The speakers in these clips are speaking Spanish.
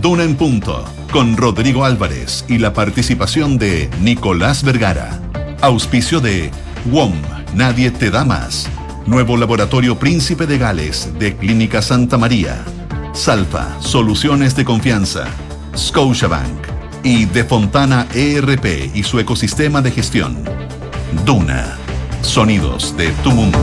Duna en Punto, con Rodrigo Álvarez y la participación de Nicolás Vergara. Auspicio de WOM, Nadie Te Da Más. Nuevo Laboratorio Príncipe de Gales de Clínica Santa María. Salfa, Soluciones de Confianza. Scotiabank y De Fontana ERP y su ecosistema de gestión. Duna, sonidos de tu mundo.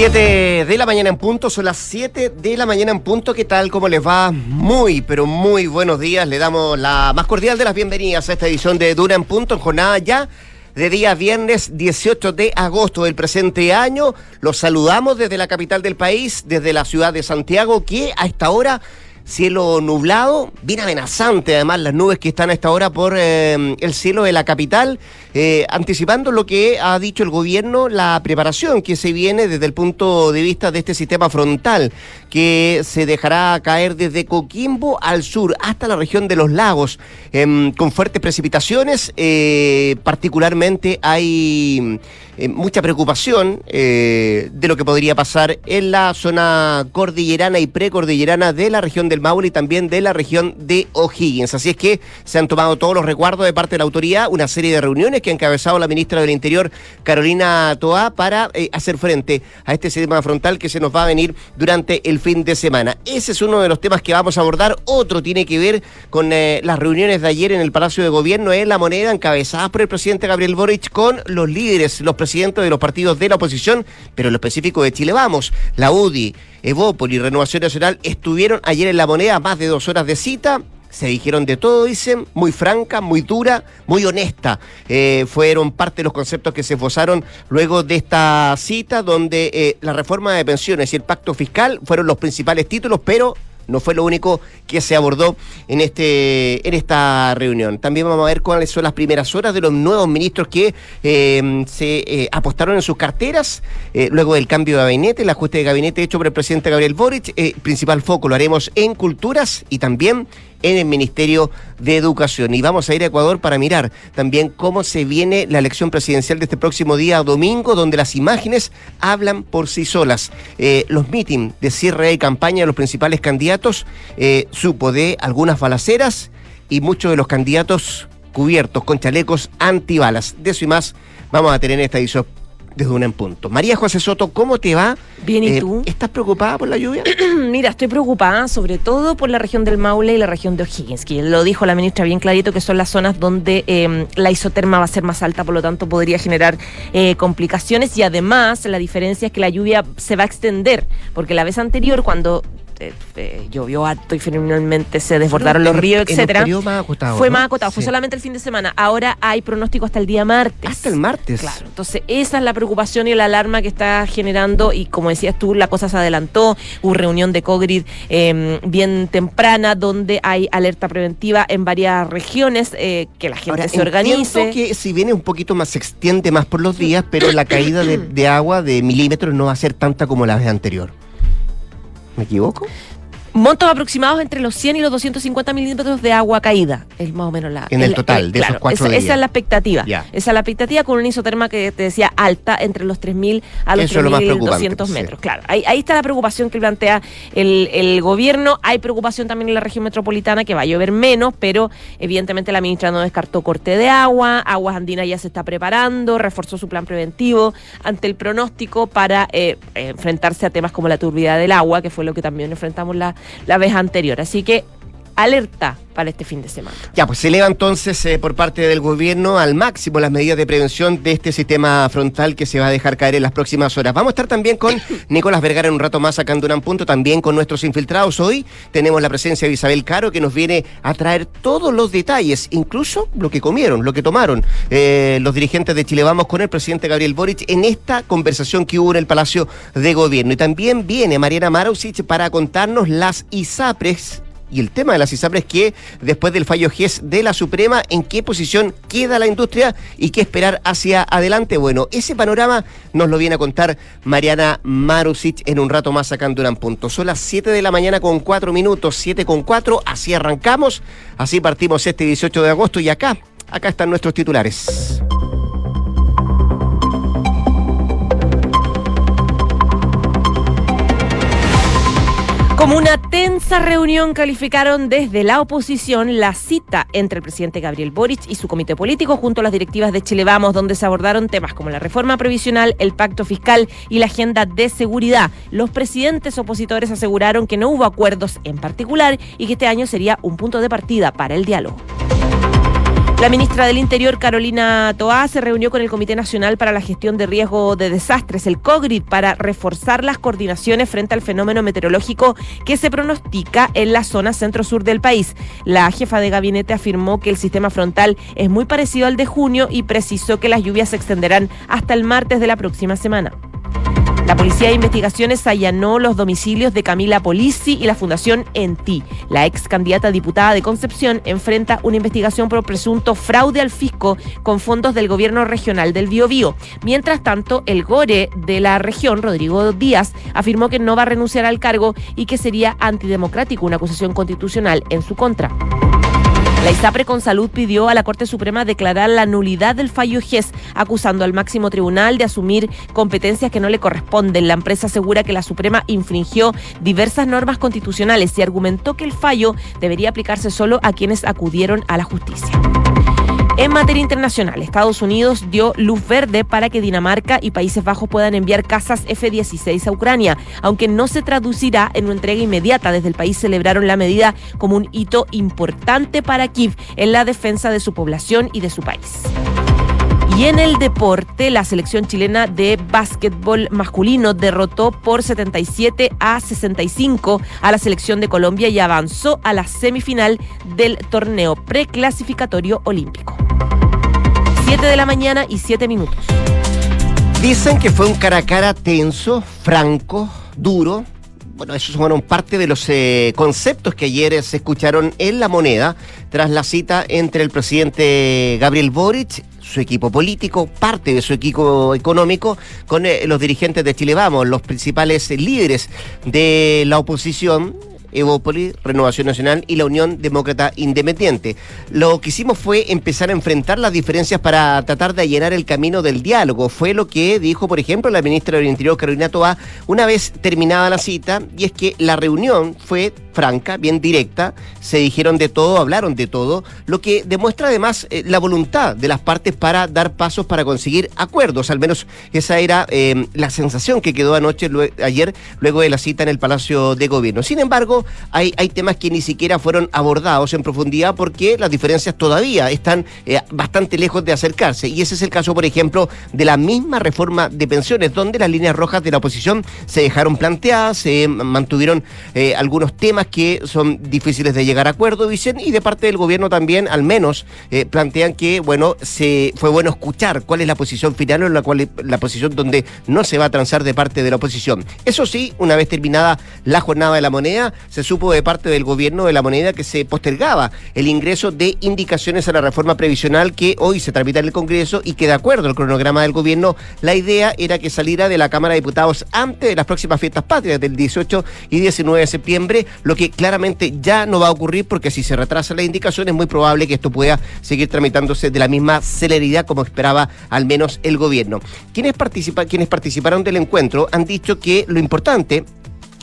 7 de la mañana en punto, son las 7 de la mañana en punto. ¿Qué tal? ¿Cómo les va? Muy, pero muy buenos días. Le damos la más cordial de las bienvenidas a esta edición de Dura en punto, en jornada ya de día viernes 18 de agosto del presente año. Los saludamos desde la capital del país, desde la ciudad de Santiago, que a esta hora cielo nublado, bien amenazante además las nubes que están a esta hora por eh, el cielo de la capital, eh, anticipando lo que ha dicho el gobierno, la preparación que se viene desde el punto de vista de este sistema frontal, que se dejará caer desde Coquimbo al sur hasta la región de los lagos, em, con fuertes precipitaciones, eh, particularmente hay eh, mucha preocupación eh, de lo que podría pasar en la zona cordillerana y precordillerana de la región del Maule y también de la región de O'Higgins. Así es que se han tomado todos los recuerdos de parte de la autoridad, una serie de reuniones que ha encabezado la ministra del Interior, Carolina Toá, para eh, hacer frente a este sistema frontal que se nos va a venir durante el fin de semana. Ese es uno de los temas que vamos a abordar. Otro tiene que ver con las reuniones de ayer en el Palacio de Gobierno en La Moneda, encabezadas por el presidente Gabriel Boric con los líderes, los presidentes de los partidos de la oposición, pero en lo específico de Chile Vamos, la UDI, Evópoli y Renovación Nacional estuvieron ayer en la moneda más de dos horas de cita. Se dijeron de todo, dicen, muy franca, muy dura, muy honesta. Eh, fueron parte de los conceptos que se esbozaron luego de esta cita, donde eh, la reforma de pensiones y el pacto fiscal fueron los principales títulos, pero no fue lo único que se abordó en, este, en esta reunión. También vamos a ver cuáles son las primeras horas de los nuevos ministros que eh, se eh, apostaron en sus carteras luego del cambio de gabinete, el ajuste de gabinete hecho por el presidente Gabriel Boric. principal foco lo haremos en culturas y también en el Ministerio de Educación. Y vamos a ir a Ecuador para mirar también cómo se viene la elección presidencial de este próximo día domingo, donde las imágenes hablan por sí solas. Eh, los mítines de cierre de campaña de los principales candidatos eh, supo de algunas balaceras y muchos de los candidatos cubiertos con chalecos antibalas. De eso y más vamos a tener en esta edición desde un en punto. María José Soto, ¿cómo te va? Bien, ¿y eh, tú? ¿Estás preocupada por la lluvia? Mira, estoy preocupada sobre todo por la región del Maule y la región de O'Higgins, que lo dijo la ministra bien clarito, que son las zonas donde em, la isoterma va a ser más alta, por lo tanto podría generar eh, complicaciones y además la diferencia es que la lluvia se va a extender, porque la vez anterior cuando eh, llovió alto y finalmente se desbordaron los ríos, etcétera. fue más acotado, fue solamente el fin de semana. Ahora hay pronóstico hasta el día martes. Hasta el martes. Claro. Entonces, esa es la preocupación y la alarma que está generando. Y como decías tú, la cosa se adelantó. Hubo reunión de COGRID em, bien temprana, donde hay alerta preventiva en varias regiones, eh, que la gente se organice. que si viene un poquito más, se extiende más por los días, pero la caída de, de agua de milímetros no va a ser tanta como la vez anterior. ¿Me equivoco? Montos aproximados entre los 100 y los 250 milímetros de agua caída. Es más o menos la. En el, total, de esos cuatro esa, esa, es la expectativa. Esa es la expectativa con una isoterma que te decía alta entre los 3.000 a los 3.200 metros. Claro, ahí, ahí, está la preocupación que plantea el, el, gobierno. Hay preocupación también en la región metropolitana que va a llover menos, pero evidentemente la ministra no descartó corte de agua. Aguas Andinas ya se está preparando, reforzó su plan preventivo ante el pronóstico para eh, enfrentarse a temas como la turbidez del agua, que fue lo que también enfrentamos la la vez anterior. Así que alerta para este fin de semana. Ya, pues se eleva entonces eh, por parte del gobierno al máximo las medidas de prevención de este sistema frontal que se va a dejar caer en las próximas horas. Vamos a estar también con Nicolás Vergara en un rato más sacando un punto, también con nuestros infiltrados. Hoy tenemos la presencia de Isabel Caro que nos viene a traer todos los detalles, incluso lo que comieron, lo que tomaron eh, los dirigentes de Chile Vamos con el presidente Gabriel Boric en esta conversación que hubo en el Palacio de Gobierno. Y también viene Mariana Marusic para contarnos las ISAPRES y el tema de las ISAPRES que después del fallo GES de la Suprema, ¿en qué posición queda la industria y qué esperar hacia adelante? Bueno, ese panorama nos lo viene a contar Mariana Marusic en un rato más sacando un punto. Son las 7 de la mañana con 4 minutos, 7 con 4, así arrancamos, así partimos este 18 de agosto y acá, acá están nuestros titulares. Como una tensa reunión calificaron desde la oposición la cita entre el presidente Gabriel Boric y su comité político junto a las directivas de Chile Vamos, donde se abordaron temas como la reforma previsional, el pacto fiscal y la agenda de seguridad. Los presidentes opositores aseguraron que no hubo acuerdos en particular y que este año sería un punto de partida para el diálogo. La ministra del Interior, Carolina Toá, se reunió con el Comité Nacional para la Gestión de Riesgo de Desastres, el COGRID, para reforzar las coordinaciones frente al fenómeno meteorológico que se pronostica en la zona centro-sur del país. La jefa de gabinete afirmó que el sistema frontal es muy parecido al de junio y precisó que las lluvias se extenderán hasta el martes de la próxima semana. La Policía de Investigaciones allanó los domicilios de Camila Polisi y la Fundación Enti. La ex candidata diputada de Concepción enfrenta una investigación por presunto fraude al fisco con fondos del gobierno regional del Biobío. Mientras tanto, el GORE de la región, Rodrigo Díaz, afirmó que no va a renunciar al cargo y que sería antidemocrático una acusación constitucional en su contra. La ISAPRE con Salud pidió a la Corte Suprema declarar la nulidad del fallo GES, acusando al máximo tribunal de asumir competencias que no le corresponden. La empresa asegura que la Suprema infringió diversas normas constitucionales y argumentó que el fallo debería aplicarse solo a quienes acudieron a la justicia. En materia internacional, Estados Unidos dio luz verde para que Dinamarca y Países Bajos puedan enviar casas F-16 a Ucrania, aunque no se traducirá en una entrega inmediata. Desde el país celebraron la medida como un hito importante para Kiev en la defensa de su población y de su país. Y en el deporte, la selección chilena de básquetbol masculino derrotó por 77 a 65 a la selección de Colombia y avanzó a la semifinal del torneo preclasificatorio olímpico. 7 de la mañana y 7 minutos. Dicen que fue un cara a cara tenso, franco, duro. Bueno, esos fueron parte de los eh, conceptos que ayer se escucharon en la moneda tras la cita entre el presidente Gabriel Boric su equipo político, parte de su equipo económico, con eh, los dirigentes de Chile Vamos, los principales líderes de la oposición, Evópolis, Renovación Nacional y la Unión Demócrata Independiente. Lo que hicimos fue empezar a enfrentar las diferencias para tratar de allanar el camino del diálogo. Fue lo que dijo, por ejemplo, la ministra del Interior, Carolina Toa, una vez terminada la cita, y es que la reunión fue franca, bien directa, se dijeron de todo, hablaron de todo, lo que demuestra además eh, la voluntad de las partes para dar pasos para conseguir acuerdos, al menos esa era eh, la sensación que quedó anoche, ayer, luego de la cita en el Palacio de Gobierno. Sin embargo, hay, temas que ni siquiera fueron abordados en profundidad porque las diferencias todavía están eh, bastante lejos de acercarse, y ese es el caso, por ejemplo, de la misma reforma de pensiones, donde las líneas rojas de la oposición se dejaron planteadas, se mantuvieron algunos temas que son difíciles de llegar a acuerdo, dicen, y de parte del gobierno también, al menos, eh, plantean que, bueno, se fue bueno escuchar cuál es la posición final o la, cual, la posición donde no se va a transar de parte de la oposición. Eso sí, una vez terminada la jornada de la moneda, se supo de parte del gobierno de la moneda que se postergaba el ingreso de indicaciones a la reforma previsional que hoy se tramita en el Congreso y que de acuerdo al cronograma del gobierno, la idea era que saliera de la Cámara de Diputados antes de las próximas fiestas patrias del 18 y 19 de septiembre, lo que claramente ya no va a ocurrir porque si se retrasa la indicación es muy probable que esto pueda seguir tramitándose de la misma celeridad como esperaba al menos el gobierno. Quienes, participa, quienes participaron del encuentro han dicho que lo importante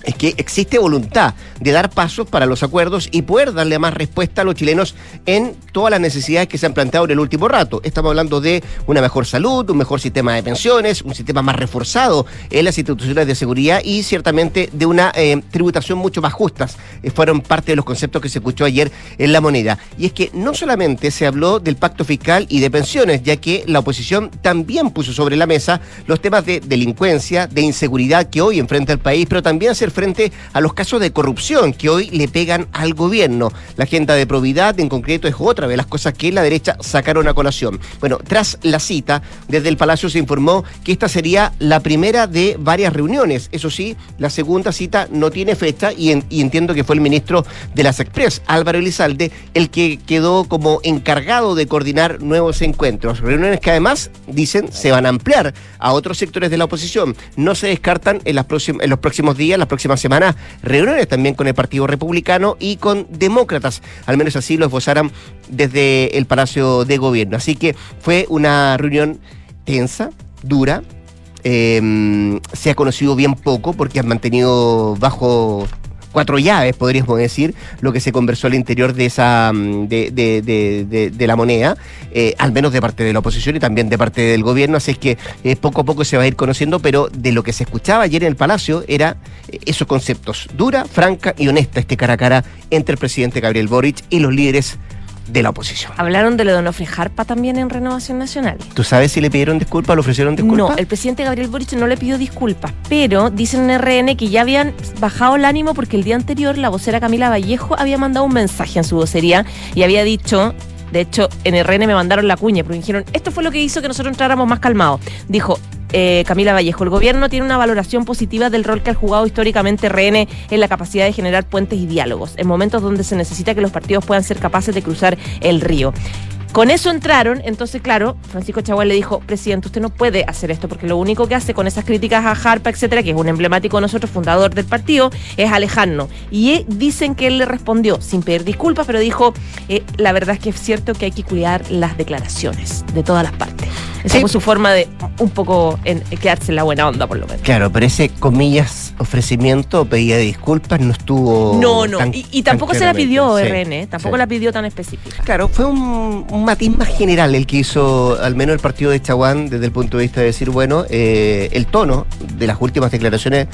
es que existe voluntad de dar pasos para los acuerdos y poder darle más respuesta a los chilenos en todas las necesidades que se han planteado en el último rato. Estamos hablando de una mejor salud, un mejor sistema de pensiones, un sistema más reforzado en las instituciones de seguridad y ciertamente de una eh, tributación mucho más justa. Eh, fueron parte de los conceptos que se escuchó ayer en la moneda. Y es que no solamente se habló del pacto fiscal y de pensiones, ya que la oposición también puso sobre la mesa los temas de delincuencia, de inseguridad que hoy enfrenta el país, pero también se frente a los casos de corrupción que hoy le pegan al gobierno. La agenda de probidad en concreto es otra de las cosas que la derecha sacaron a colación. Bueno, tras la cita, desde el Palacio se informó que esta sería la primera de varias reuniones. Eso sí, la segunda cita no tiene fecha y, entiendo que fue el ministro de las Express, Álvaro Elizalde, el que quedó como encargado de coordinar nuevos encuentros. Reuniones que además, dicen, se van a ampliar a otros sectores de la oposición. No se descartan en, en los próximos días, las próxima semana reuniones también con el Partido Republicano y con demócratas. Al menos así lo esbozaran desde el Palacio de Gobierno. Así que fue una reunión tensa, dura. Em, se ha conocido bien poco porque han mantenido bajo cuatro llaves, podríamos decir, lo que se conversó al interior de esa mm, de, la moneda, eh, al menos de parte de la oposición y también de parte del gobierno, así es que eh, poco a poco se va a ir conociendo, pero de lo que se escuchaba ayer en el Palacio era eh, esos conceptos, dura, franca y honesta este cara a cara entre el presidente Gabriel Boric y los líderes de la oposición. Hablaron de lo de Onofre Jarpa también en Renovación Nacional. ¿Tú sabes si le pidieron disculpas, le ofrecieron disculpas? No, el presidente Gabriel Boric no le pidió disculpas, pero dicen en RN que ya habían bajado el ánimo porque el día anterior la vocera Camila Vallejo había mandado un mensaje en su vocería y había dicho de hecho, en RN me mandaron la cuña, porque dijeron, esto fue lo que hizo que nosotros entráramos más calmados. Dijo, eh, Camila Vallejo. El gobierno tiene una valoración positiva del rol que ha jugado históricamente RN en la capacidad de generar puentes y diálogos, en momentos donde se necesita que los partidos puedan ser capaces de cruzar el río. Con eso entraron, entonces claro, Francisco Chaguán le dijo, presidente, usted no puede hacer esto porque lo único que hace con esas críticas a Harpa, etcétera, que es un emblemático de nosotros, fundador del partido, es alejarnos. Y dicen que él le respondió sin pedir disculpas, pero dijo, eh, la verdad es que es cierto que hay que cuidar las declaraciones de todas las partes. Esa fue su forma de un poco en, quedarse en la buena onda, por lo menos. Claro, pero ese, comillas, ofrecimiento, pedía disculpas, no estuvo. No, no, y, tampoco se la pidió RN, ¿eh? tampoco la pidió tan específica. Claro, fue un, matiz más general el que hizo al menos el partido de Chaguán desde el punto de vista de decir, bueno, eh, el tono de las últimas declaraciones,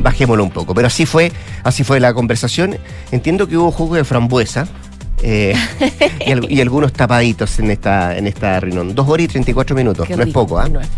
bajémoslo un poco. Pero así fue, así fue la conversación. Entiendo que hubo jugo de frambuesa. Eh, y, algunos tapaditos en esta en esta reunión. Dos horas y 34 minutos. No es, poco, ¿ah? no es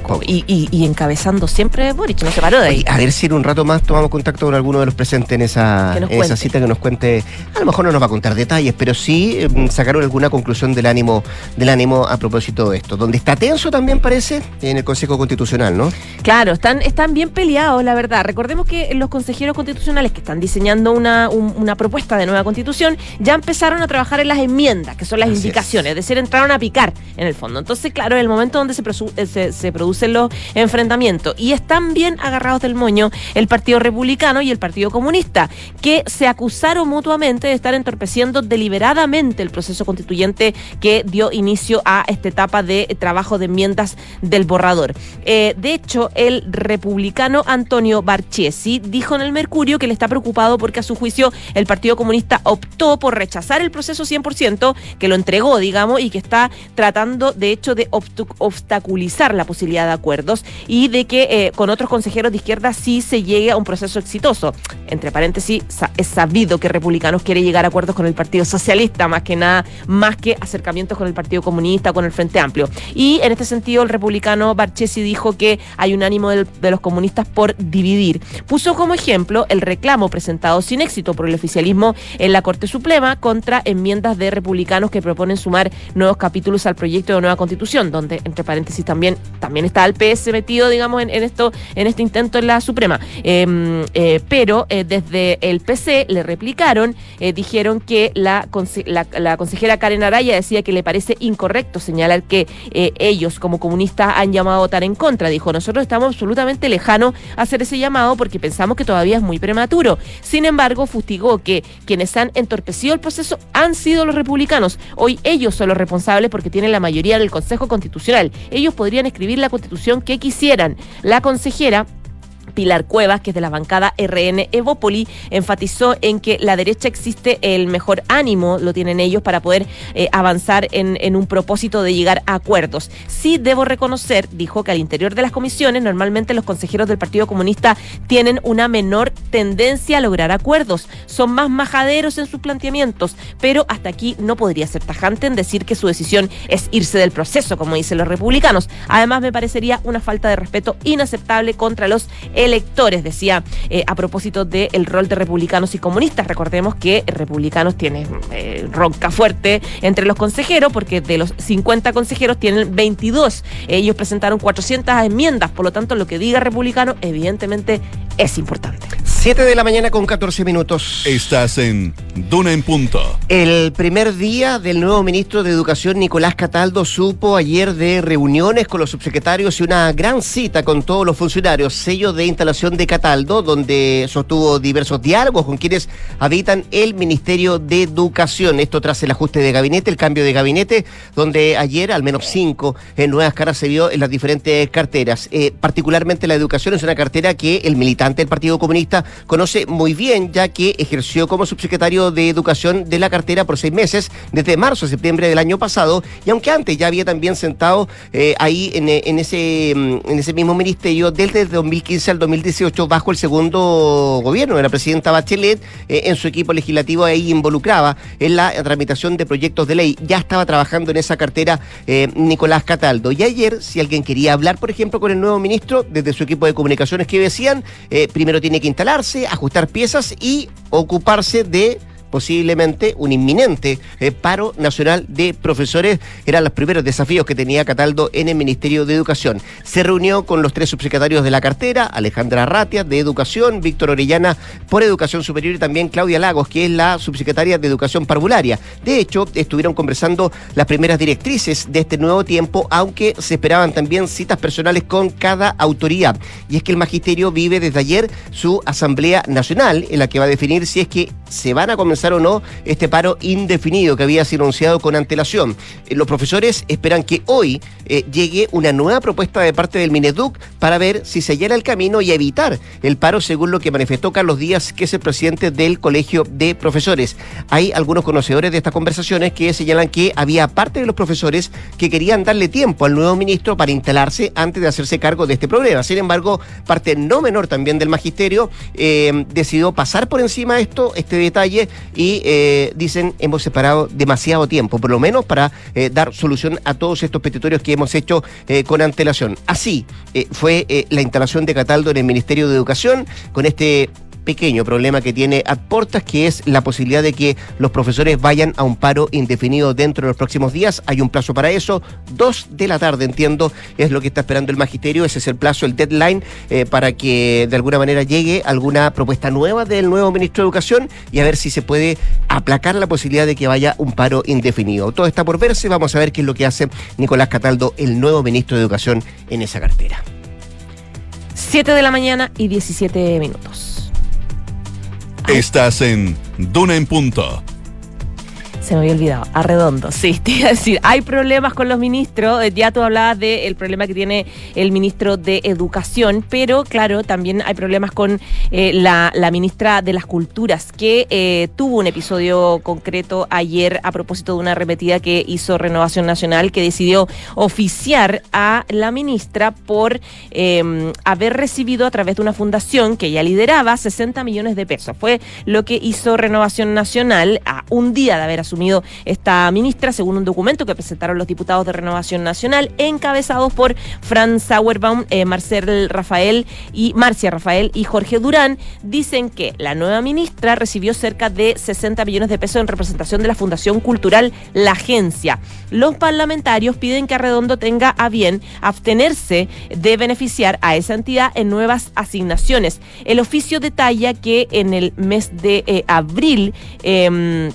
poco, Y, encabezando siempre Boric, no se paró de ahí. a ver si en un rato más tomamos contacto con alguno de los presentes en esa, esa cita que nos cuente. A lo mejor no nos va a contar detalles, pero sí em, sacaron alguna conclusión del ánimo, del ánimo a propósito de esto. Donde está tenso también parece en el Consejo Constitucional, ¿no? Claro, están, están bien peleados, la verdad. Recordemos que los consejeros constitucionales que están diseñando una, una propuesta de nueva constitución ya empezaron a trabajar en las enmiendas, que son las indicaciones, es. decir, entraron a picar en el fondo. Entonces, claro, es el momento donde eh, se, se, producen los enfrentamientos. Y están bien agarrados del moño el Partido Republicano y el Partido Comunista, que se acusaron mutuamente de estar entorpeciendo deliberadamente el proceso constituyente que dio inicio a esta etapa de trabajo de enmiendas del borrador. Eh, de hecho, el republicano Antonio Barchesi dijo en el Mercurio que le está preocupado porque a su juicio el Partido Comunista optó por rechazar el proceso 100%, que lo entregó, digamos, y que está tratando, de hecho, de obstaculizar la posibilidad de acuerdos y de que eh, con otros consejeros de izquierda sí se llegue a un proceso exitoso. Entre paréntesis, es sabido que Republicanos quiere llegar a acuerdos con el Partido Socialista, más que nada, más que acercamientos con el Partido Comunista, con el Frente Amplio. Y en este sentido, el republicano Barchesi dijo que hay un ánimo de los comunistas por dividir. Puso como ejemplo el reclamo presentado sin éxito por el oficialismo en la Corte Suprema contra enmiendas de republicanos que proponen sumar nuevos capítulos al proyecto de nueva constitución, donde, entre paréntesis, también, también está el PS metido, digamos, en, esto, en este intento en la Suprema. Em, eh, pero eh, desde el PC le replicaron, eh, dijeron que la, la, consejera Karen Araya decía que le parece incorrecto señalar que ellos como comunistas han llamado a votar en contra. Dijo, nosotros estamos absolutamente lejanos a hacer ese llamado porque pensamos que todavía es muy prematuro. Sin embargo, fustigó que quienes han entorpecido el proceso han sido los republicanos. Hoy ellos son los responsables porque tienen la mayoría del Consejo Constitucional. Ellos podrían escribir la constitución que quisieran. La consejera Pilar Cuevas, que es de la bancada RN Evópoli, enfatizó en que la derecha existe el mejor ánimo, lo tienen ellos, para poder eh, avanzar en, un propósito de llegar a acuerdos. Sí debo reconocer, dijo, que al interior de las comisiones normalmente los consejeros del Partido Comunista tienen una menor tendencia a lograr acuerdos, son más majaderos en sus planteamientos, pero hasta aquí no podría ser tajante en decir que su decisión es irse del proceso, como dicen los republicanos. Además, me parecería una falta de respeto inaceptable contra los electores, decía eh, a propósito del rol de republicanos y comunistas. Recordemos que republicanos tienen eh, ronca fuerte entre los consejeros, porque de los 50 consejeros tienen 22. Ellos presentaron 400 enmiendas, por lo tanto lo que diga republicano evidentemente es importante. 7 de la mañana con 14 minutos. Estás en Duna en Punto. El primer día del nuevo ministro de Educación, Nicolás Cataldo, supo ayer de reuniones con los subsecretarios y una gran cita con todos los funcionarios, sello de instalación de Cataldo, donde sostuvo diversos diálogos con quienes habitan el Ministerio de Educación. Esto tras el ajuste de gabinete, el cambio de gabinete, donde ayer al menos cinco en nuevas caras se vio en las diferentes carteras. Eh, particularmente la educación es una cartera que el militante del Partido Comunista conoce muy bien, ya que ejerció como subsecretario de Educación de la cartera por seis meses, desde marzo a septiembre del año pasado, y aunque antes ya había también sentado eh, ahí en, en, ese, mm, en ese mismo ministerio desde el 2015 al 2018 bajo el segundo gobierno de la presidenta Bachelet, eh, en su equipo legislativo ahí involucraba en la tramitación de proyectos de ley. Ya estaba trabajando en esa cartera eh, Nicolás Cataldo. Y ayer, si alguien quería hablar, por ejemplo, con el nuevo ministro, desde su equipo de comunicaciones que decían, primero tiene que ajustar piezas y ocuparse de posiblemente un inminente eh, paro nacional de profesores. Eran los primeros desafíos que tenía Cataldo en el Ministerio de Educación. Se reunió con los tres subsecretarios de la cartera, Alejandra Ratia de Educación, Víctor Orellana por Educación Superior y también Claudia Lagos, que es la subsecretaria de Educación Parvularia. De hecho, estuvieron conversando las primeras directrices de este nuevo tiempo, aunque se esperaban también citas personales con cada autoridad. Y es que el magisterio vive desde ayer su Asamblea Nacional, en la que va a definir si es que se van a comenzar o no este paro indefinido que había sido anunciado con antelación. Eh, los profesores esperan que hoy eh, llegue una nueva propuesta de parte del Mineduc para ver si se llena el camino y evitar el paro, según lo que manifestó Carlos Díaz, que es el presidente del Colegio de Profesores. Hay algunos conocedores de estas conversaciones que señalan que había parte de los profesores que querían darle tiempo al nuevo ministro para instalarse antes de hacerse cargo de este problema. Sin embargo, parte no menor también del magisterio eh, decidió pasar por encima de esto, este detalle, y eh, dicen hemos separado demasiado tiempo, por lo menos para eh, dar solución a todos estos petitorios que hemos hecho eh, con antelación. Así fue la instalación de Cataldo en el Ministerio de Educación con este pequeño problema que tiene Adportas, que es la posibilidad de que los profesores vayan a un paro indefinido dentro de los próximos días. Hay un plazo para eso. Dos de la tarde, entiendo, es lo que está esperando el magisterio. Ese es el plazo, el deadline, eh, para que de alguna manera llegue alguna propuesta nueva del nuevo ministro de Educación y a ver si se puede aplacar la posibilidad de que vaya un paro indefinido. Todo está por verse. Vamos a ver qué es lo que hace Nicolás Cataldo, el nuevo ministro de Educación, en esa cartera. 7 de la mañana y 17 minutos. Estás en Duna en Punto se me había olvidado, Arredondo, sí, te iba a decir, hay problemas con los ministros, eh, ya tú hablabas del problema que tiene el ministro de Educación, pero claro, también hay problemas con eh, la, ministra de las Culturas, que eh, tuvo un episodio concreto ayer a propósito de una repetida que hizo Renovación Nacional, que decidió oficiar a la ministra por em, haber recibido a través de una fundación que ella lideraba 60 millones de pesos. Fue lo que hizo Renovación Nacional a un día de haber asumido esta ministra, según un documento que presentaron los diputados de Renovación Nacional, encabezados por Franz Sauerbaum, eh, Marcel Rafael y Marcia Rafael y Jorge Durán, dicen que la nueva ministra recibió cerca de 60 millones de pesos en representación de la Fundación Cultural La Agencia. Los parlamentarios piden que Arredondo tenga a bien abstenerse de beneficiar a esa entidad en nuevas asignaciones. El oficio detalla que en el mes de eh, abril eh,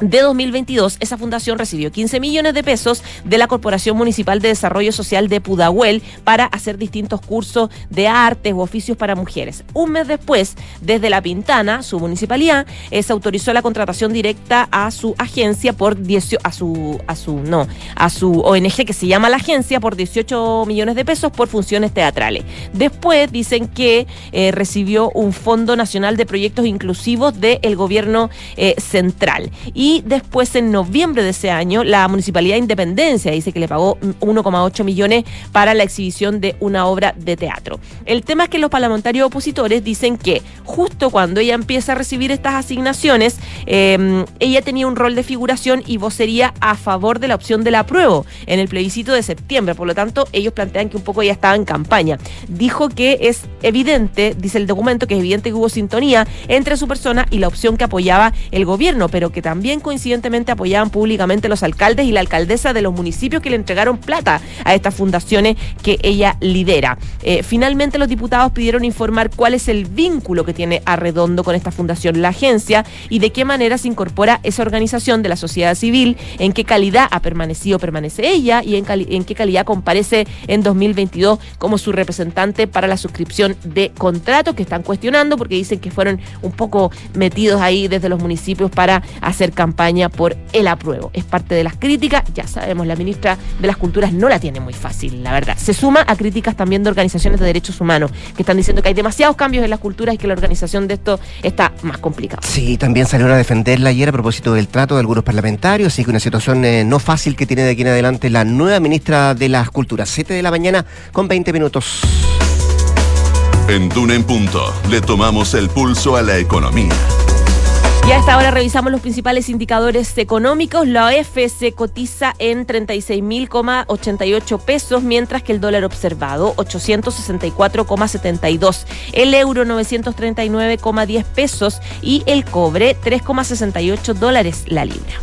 de 2022, esa fundación recibió 15 millones de pesos de la Corporación Municipal de Desarrollo Social de Pudahuel para hacer distintos cursos de artes o oficios para mujeres. Un mes después, desde La Pintana, su municipalidad, eh, se autorizó la contratación directa a su agencia por 18, a su, a su, no, a su ONG que se llama la agencia por 18 millones de pesos por funciones teatrales. Después dicen que eh, recibió un Fondo Nacional de Proyectos Inclusivos del gobierno eh, central. Y y después en noviembre de ese año la Municipalidad de Independencia dice que le pagó 1,8 millones para la exhibición de una obra de teatro. El tema es que los parlamentarios opositores dicen que justo cuando ella empieza a recibir estas asignaciones, em, ella tenía un rol de figuración y vocería a favor de la opción del apruebo en el plebiscito de septiembre. Por lo tanto, ellos plantean que un poco ella estaba en campaña. Dijo que es evidente, dice el documento, que es evidente que hubo sintonía entre su persona y la opción que apoyaba el gobierno, pero que también coincidentemente apoyaban públicamente los alcaldes y la alcaldesa de los municipios que le entregaron plata a estas fundaciones que ella lidera. Eh, finalmente los diputados pidieron informar cuál es el vínculo que tiene Arredondo con esta fundación, la agencia, y de qué manera se incorpora esa organización de la sociedad civil, en qué calidad ha permanecido, permanece ella y en, qué calidad comparece en 2022 como su representante para la suscripción de contratos que están cuestionando porque dicen que fueron un poco metidos ahí desde los municipios para hacer por el apruebo. Es parte de las críticas, ya sabemos, la ministra de las Culturas no la tiene muy fácil, la verdad. Se suma a críticas también de organizaciones de derechos humanos que están diciendo que hay demasiados cambios en las culturas y que la organización de esto está más complicada. Sí, también salió a defenderla ayer a propósito del trato de algunos parlamentarios, así que una situación eh, no fácil que tiene de aquí en adelante la nueva ministra de las Culturas. 7 de la mañana con 20 minutos. En Duna en Punto le tomamos el pulso a la economía. Y a esta hora revisamos los principales indicadores económicos. La OEF se cotiza en 36.088 pesos, mientras que el dólar observado 864,72, el euro 939,10 pesos y el cobre 3,68 dólares la libra.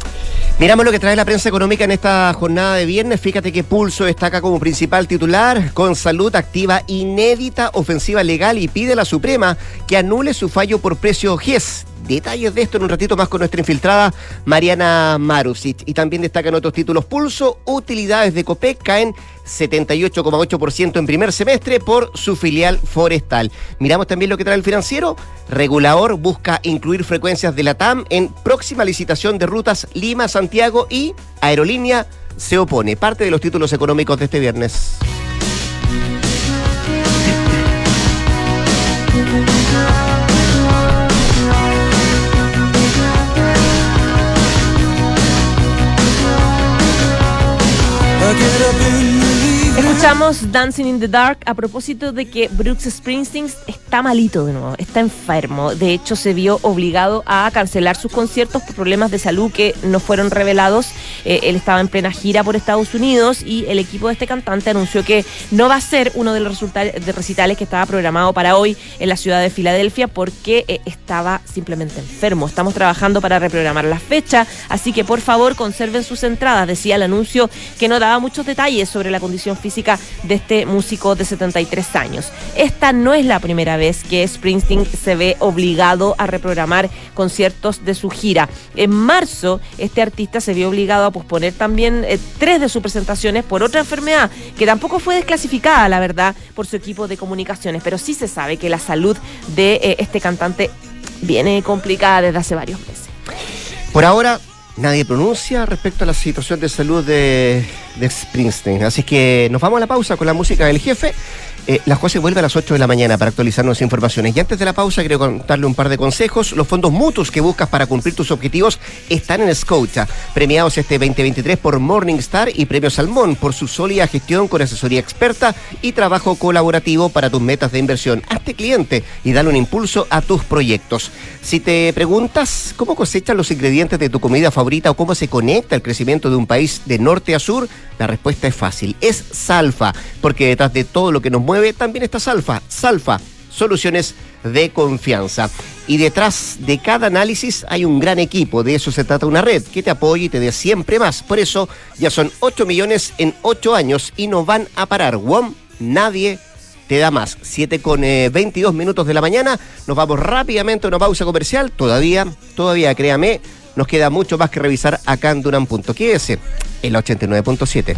Miramos lo que trae la prensa económica en esta jornada de viernes. Fíjate que Pulso destaca como principal titular con salud activa inédita ofensiva legal y pide a la Suprema que anule su fallo por precio GES. Detalles de esto en un ratito más con nuestra infiltrada Mariana Marusic. Y también destacan otros títulos Pulso, utilidades de COPEC caen 78,8% en primer semestre por su filial forestal. Miramos también lo que trae el financiero. Regulador busca incluir frecuencias de la TAM en próxima licitación de rutas Lima-Santiago y Aerolínea se opone. Parte de los títulos económicos de este viernes. get up and leave Escuchamos Dancing in the Dark a propósito de que Brooks Springsteen está malito de nuevo, está enfermo. De hecho, se vio obligado a cancelar sus conciertos por problemas de salud que no fueron revelados. Eh, él estaba en plena gira por Estados Unidos y el equipo de este cantante anunció que no va a ser uno de los de recitales que estaba programado para hoy en la ciudad de Filadelfia porque eh, estaba simplemente enfermo. Estamos trabajando para reprogramar la fecha, así que por favor conserven sus entradas, decía el anuncio que no daba muchos detalles sobre la condición física de este músico de 73 años. Esta no es la primera vez que Springsteen se ve obligado a reprogramar conciertos de su gira. En marzo, este artista se vio obligado a posponer también eh, tres de sus presentaciones por otra enfermedad, que tampoco fue desclasificada, la verdad, por su equipo de comunicaciones, pero sí se sabe que la salud de eh, este cantante viene complicada desde hace varios meses. Por ahora, nadie pronuncia respecto a la situación de salud de, de Springsteen. Así que nos vamos a la pausa con la música del jefe eh, la jueza vuelve a las 8 de la mañana para actualizarnos informaciones. Y antes de la pausa, quiero contarle un par de consejos. Los fondos mutuos que buscas para cumplir tus objetivos están en Scotia, premiados este 2023 por Morningstar y Premio Salmón por su sólida gestión con asesoría experta y trabajo colaborativo para tus metas de inversión. Hazte cliente y dale un impulso a tus proyectos. Si te preguntas cómo cosechan los ingredientes de tu comida favorita o cómo se conecta el crecimiento de un país de norte a sur, la respuesta es fácil. Es Salfa, porque detrás de todo lo que nos también está Salfa. Salfa, soluciones de confianza. Y detrás de cada análisis hay un gran equipo. De eso se trata una red que te apoye y te dé siempre más. Por eso ya son 8 millones en 8 años y no van a parar. WOM, nadie te da más. 7 con 22 eh, minutos de la mañana. Nos vamos rápidamente a una pausa comercial. Todavía, todavía, créame, nos queda mucho más que revisar acá en Duran. Quédese en la 89.7.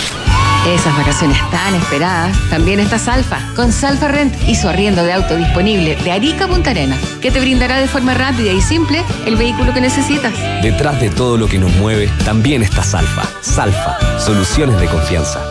Esas vacaciones tan esperadas, también está Salfa, con Salfa Rent y su arriendo de auto disponible de Arica Punta Arena, que te brindará de forma rápida y simple el vehículo que necesitas. Detrás de todo lo que nos mueve, también está Salfa. Salfa, soluciones de confianza.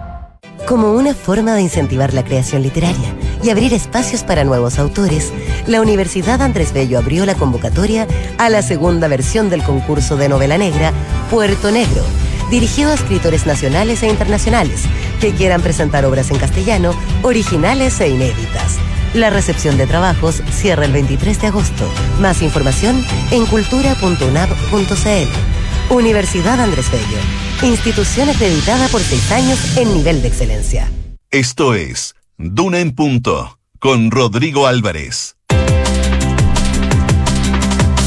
como una forma de incentivar la creación literaria y abrir espacios para nuevos autores, la Universidad Andrés Bello abrió la convocatoria a la segunda versión del concurso de novela negra Puerto Negro, dirigido a escritores nacionales e internacionales que quieran presentar obras en castellano, originales e inéditas. La recepción de trabajos cierra el 23 de agosto. Más información en cultura.unab.cl. Universidad Andrés Bello, institución acreditada por seis años en nivel de excelencia. Esto es Duna en Punto, con Rodrigo Álvarez.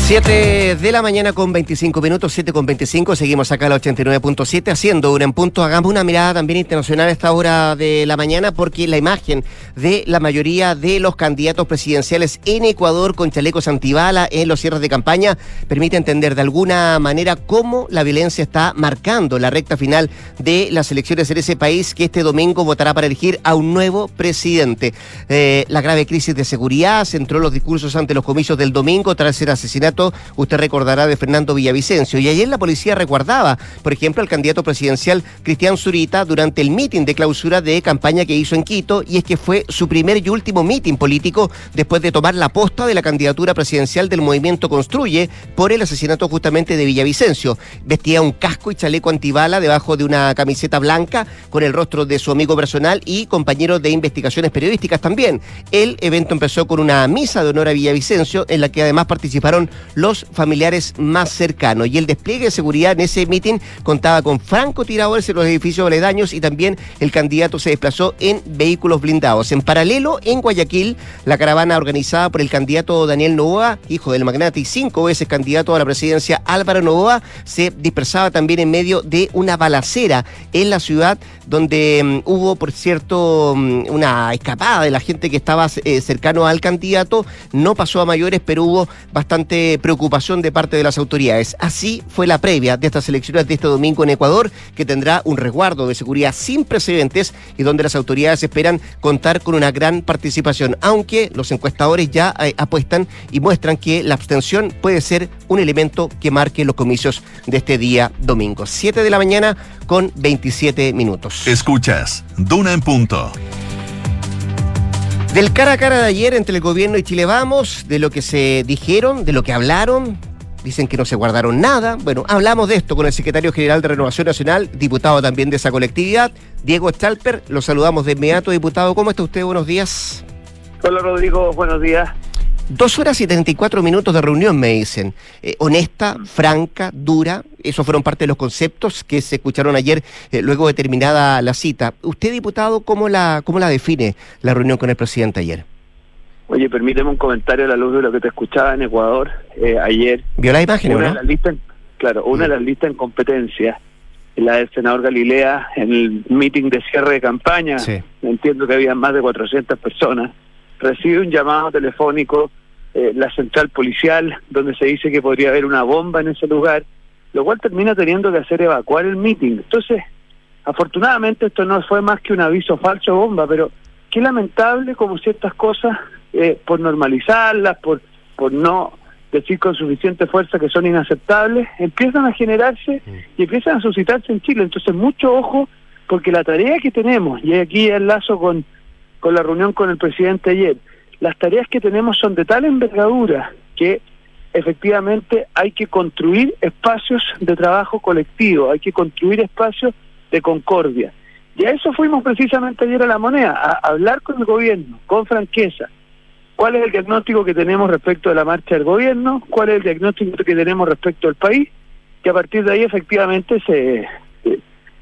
7 de la mañana con 25 minutos, 7 con 25, seguimos acá a la 89.7 haciendo una en punto. Hagamos una mirada también internacional a esta hora de la mañana porque la imagen de la mayoría de los candidatos presidenciales en Ecuador con chalecos antibala en los cierres de campaña permite entender de alguna manera cómo la violencia está marcando la recta final de las elecciones en ese país que este domingo votará para elegir a un nuevo presidente. Eh, la grave crisis de seguridad centró los discursos ante los comicios del domingo tras ser asesinato usted recordará, de Fernando Villavicencio. Y ayer la policía recuerdaba, por ejemplo, al candidato presidencial Cristian Zurita durante el mitin de clausura de campaña que hizo en Quito, y es que fue su primer y último mitin político después de tomar la posta de la candidatura presidencial del movimiento Construye por el asesinato justamente de Villavicencio. Vestía un casco y chaleco antibala debajo de una camiseta blanca con el rostro de su amigo personal y compañero de investigaciones periodísticas también. El evento empezó con una misa de honor a Villavicencio en la que además participaron los familiares más cercanos. Y el despliegue de seguridad en ese mitin contaba con francotiradores en los edificios aledaños y también el candidato se desplazó en vehículos blindados. En paralelo, en Guayaquil, la caravana organizada por el candidato Daniel Novoa, hijo del magnate y cinco veces candidato a la presidencia Álvaro Novoa, se dispersaba también en medio de una balacera en la ciudad donde mm, hubo, por cierto, mm, una escapada de la gente que estaba eh, cercano al candidato. No pasó a mayores, pero hubo bastante preocupación de parte de las autoridades. Así fue la previa de estas elecciones de este domingo en Ecuador, que tendrá un resguardo de seguridad sin precedentes y donde las autoridades esperan contar con una gran participación, aunque los encuestadores ya eh, apuestan y muestran que la abstención puede ser un elemento que marque los comicios de este día domingo. 7 de la mañana con 27 minutos. Escuchas, Duna en punto. Del cara a cara de ayer entre el gobierno y Chile Vamos, de lo que se dijeron, de lo que hablaron, dicen que no se guardaron nada. Bueno, hablamos de esto con el secretario general de Renovación Nacional, diputado también de esa colectividad, Diego Stalper. Lo saludamos de inmediato, diputado. ¿Cómo está usted? Buenos días. Hola, Rodrigo. Buenos días. Dos horas y 34 minutos de reunión, me dicen. Eh, honesta, franca, dura. Esos fueron parte de los conceptos que se escucharon ayer, eh, luego de terminada la cita. Usted, diputado, ¿cómo la, ¿cómo la define la reunión con el presidente ayer? Oye, permíteme un comentario a la luz de lo que te escuchaba en Ecuador eh, ayer. ¿Vio la imagen, una de las listas, Claro, una de las listas en competencia, la del senador Galilea, en el meeting de cierre de campaña. Entiendo que había más de 400 personas recibe un llamado telefónico eh, la central policial donde se dice que podría haber una bomba en ese lugar, lo cual termina teniendo que hacer evacuar el meeting. Entonces, afortunadamente esto no fue más que un aviso falso bomba, pero qué lamentable como ciertas cosas, eh, por normalizarlas, por, por no decir con suficiente fuerza que son inaceptables, empiezan a generarse y empiezan a suscitarse en Chile. Entonces, mucho ojo, porque la tarea que tenemos, y aquí enlazo con con la reunión con el presidente ayer. Las tareas que tenemos son de tal envergadura que efectivamente hay que construir espacios de trabajo colectivo, hay que construir espacios de concordia. Y a eso fuimos precisamente ayer a la moneda, a hablar con el gobierno, con franqueza. ¿Cuál es el diagnóstico que tenemos respecto de la marcha del gobierno? ¿Cuál es el diagnóstico que tenemos respecto al país? que a partir de ahí efectivamente se,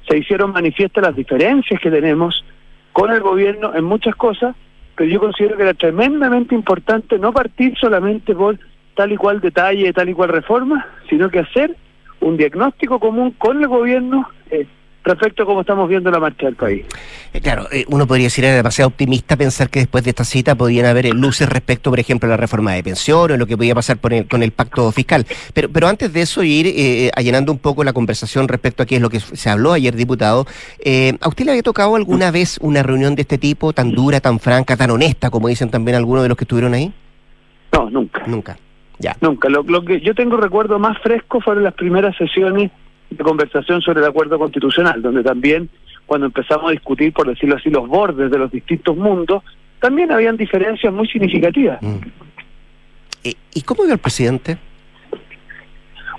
se hicieron manifiestas las diferencias que tenemos con el gobierno en muchas cosas, pero yo considero que era tremendamente importante no partir solamente por tal y cual detalle, tal y cual reforma, sino que hacer un diagnóstico común con el gobierno eh, respecto a cómo estamos viendo la marcha del país. Eh, claro, eh, uno podría decir era demasiado optimista pensar que después de esta cita podrían haber luces respecto, por ejemplo, a la reforma de pensiones, lo que podía pasar con el pacto fiscal. Pero, pero antes de eso, ir eh, allanando un poco la conversación respecto a qué es lo que se habló ayer, diputado, ¿a usted le había tocado alguna vez una reunión de este tipo, tan dura, tan franca, tan honesta, como dicen también algunos de los que estuvieron ahí? No, nunca. Nunca. Ya. Nunca. Lo, lo que yo tengo recuerdo más fresco fueron las primeras sesiones de conversación sobre el acuerdo constitucional, donde también cuando empezamos a discutir, por decirlo así, los bordes de los distintos mundos, también habían diferencias muy significativas. Mm. ¿Y cómo vio el presidente?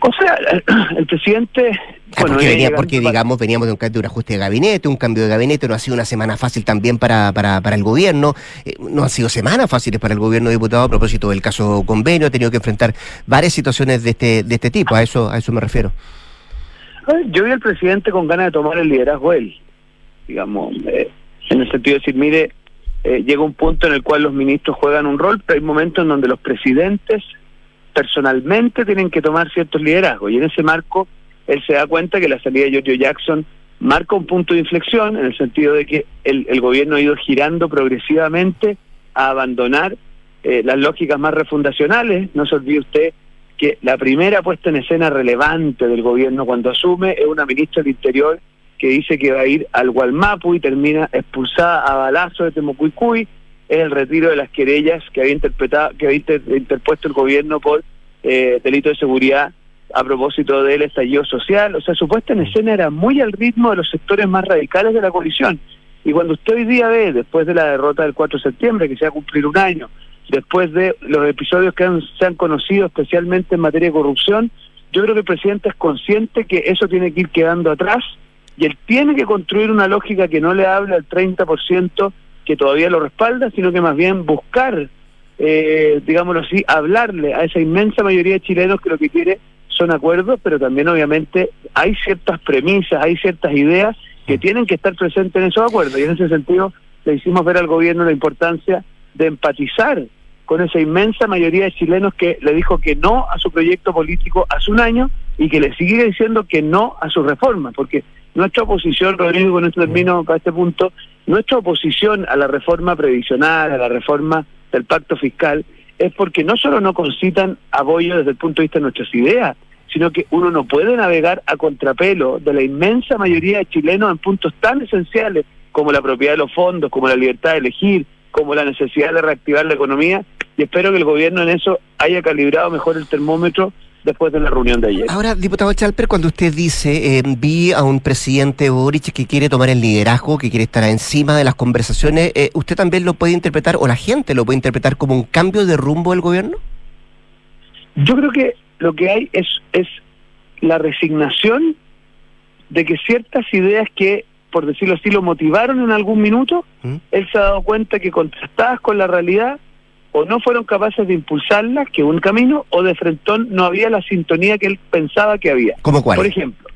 O sea, el, presidente... Ah, bueno, porque, venía, porque digamos, veníamos de un, de un ajuste de gabinete, un cambio de gabinete, no ha sido una semana fácil también para, para, para el gobierno, eh, no han sido semanas fáciles para el gobierno diputado a propósito del caso convenio, ha tenido que enfrentar varias situaciones de este, de este tipo, a eso, a eso me refiero. Yo vi al presidente con ganas de tomar el liderazgo él, digamos, eh, en el sentido de decir, mire, eh, llega un punto en el cual los ministros juegan un rol, pero hay momentos en donde los presidentes personalmente tienen que tomar ciertos liderazgos, y en ese marco él se da cuenta que la salida de Giorgio Jackson marca un punto de inflexión en el sentido de que el, el gobierno ha ido girando progresivamente a abandonar eh, las lógicas más refundacionales, no se olvide usted que la primera puesta en escena relevante del gobierno cuando asume es una ministra del Interior que dice que va a ir al Gualmapu y termina expulsada a balazo de Temocuicuy, es el retiro de las querellas que había interpretado, que había interpuesto el gobierno por eh, delito de seguridad a propósito del estallido social. O sea, su puesta en escena era muy al ritmo de los sectores más radicales de la coalición. Y cuando usted hoy día ve, después de la derrota del 4 de septiembre, que se va a cumplir un año, después de los episodios que se han conocido, especialmente en materia de corrupción, yo creo que el presidente es consciente que eso tiene que ir quedando atrás y él tiene que construir una lógica que no le hable al 30% que todavía lo respalda, sino que más bien buscar, eh, digámoslo así, hablarle a esa inmensa mayoría de chilenos que lo que quiere son acuerdos, pero también obviamente hay ciertas premisas, hay ciertas ideas que tienen que estar presentes en esos acuerdos. Y en ese sentido le hicimos ver al gobierno la importancia de empatizar con esa inmensa mayoría de chilenos que le dijo que no a su proyecto político hace un año y que le sigue diciendo que no a su reforma, porque nuestra oposición, Rodrigo, con esto termino para este punto, nuestra oposición a la reforma previsional, a la reforma del pacto fiscal, es porque no solo no concitan apoyo desde el punto de vista de nuestras ideas, sino que uno no puede navegar a contrapelo de la inmensa mayoría de chilenos en puntos tan esenciales como la propiedad de los fondos, como la libertad de elegir, como la necesidad de reactivar la economía y espero que el gobierno en eso haya calibrado mejor el termómetro después de la reunión de ayer. Ahora, diputado Chalper, cuando usted dice, eh, vi a un presidente Boric que quiere tomar el liderazgo, que quiere estar encima de las conversaciones, eh, ¿usted también lo puede interpretar, o la gente lo puede interpretar como un cambio de rumbo del gobierno? Yo creo que lo que hay es, es la resignación de que ciertas ideas que por decirlo así, lo motivaron en algún minuto, ¿Mm? él se ha dado cuenta que contrastadas con la realidad, o no fueron capaces de impulsarlas, que un camino, o de frentón no había la sintonía que él pensaba que había. ¿Cómo cuál? Por ejemplo,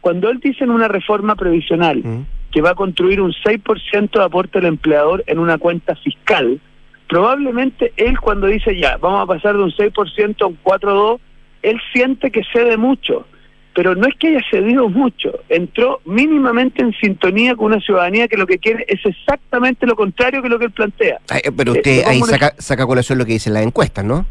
cuando él dice en una reforma previsional ¿Mm? que va a construir un 6% de aporte al empleador en una cuenta fiscal, probablemente él cuando dice ya, vamos a pasar de un 6% a un 4,2%, él siente que cede mucho pero no es que haya cedido mucho, entró mínimamente en sintonía con una ciudadanía que lo que quiere es exactamente lo contrario que lo que él plantea. Eh, pero usted eh, ahí saca, saca colación lo que dice la encuesta, ¿no?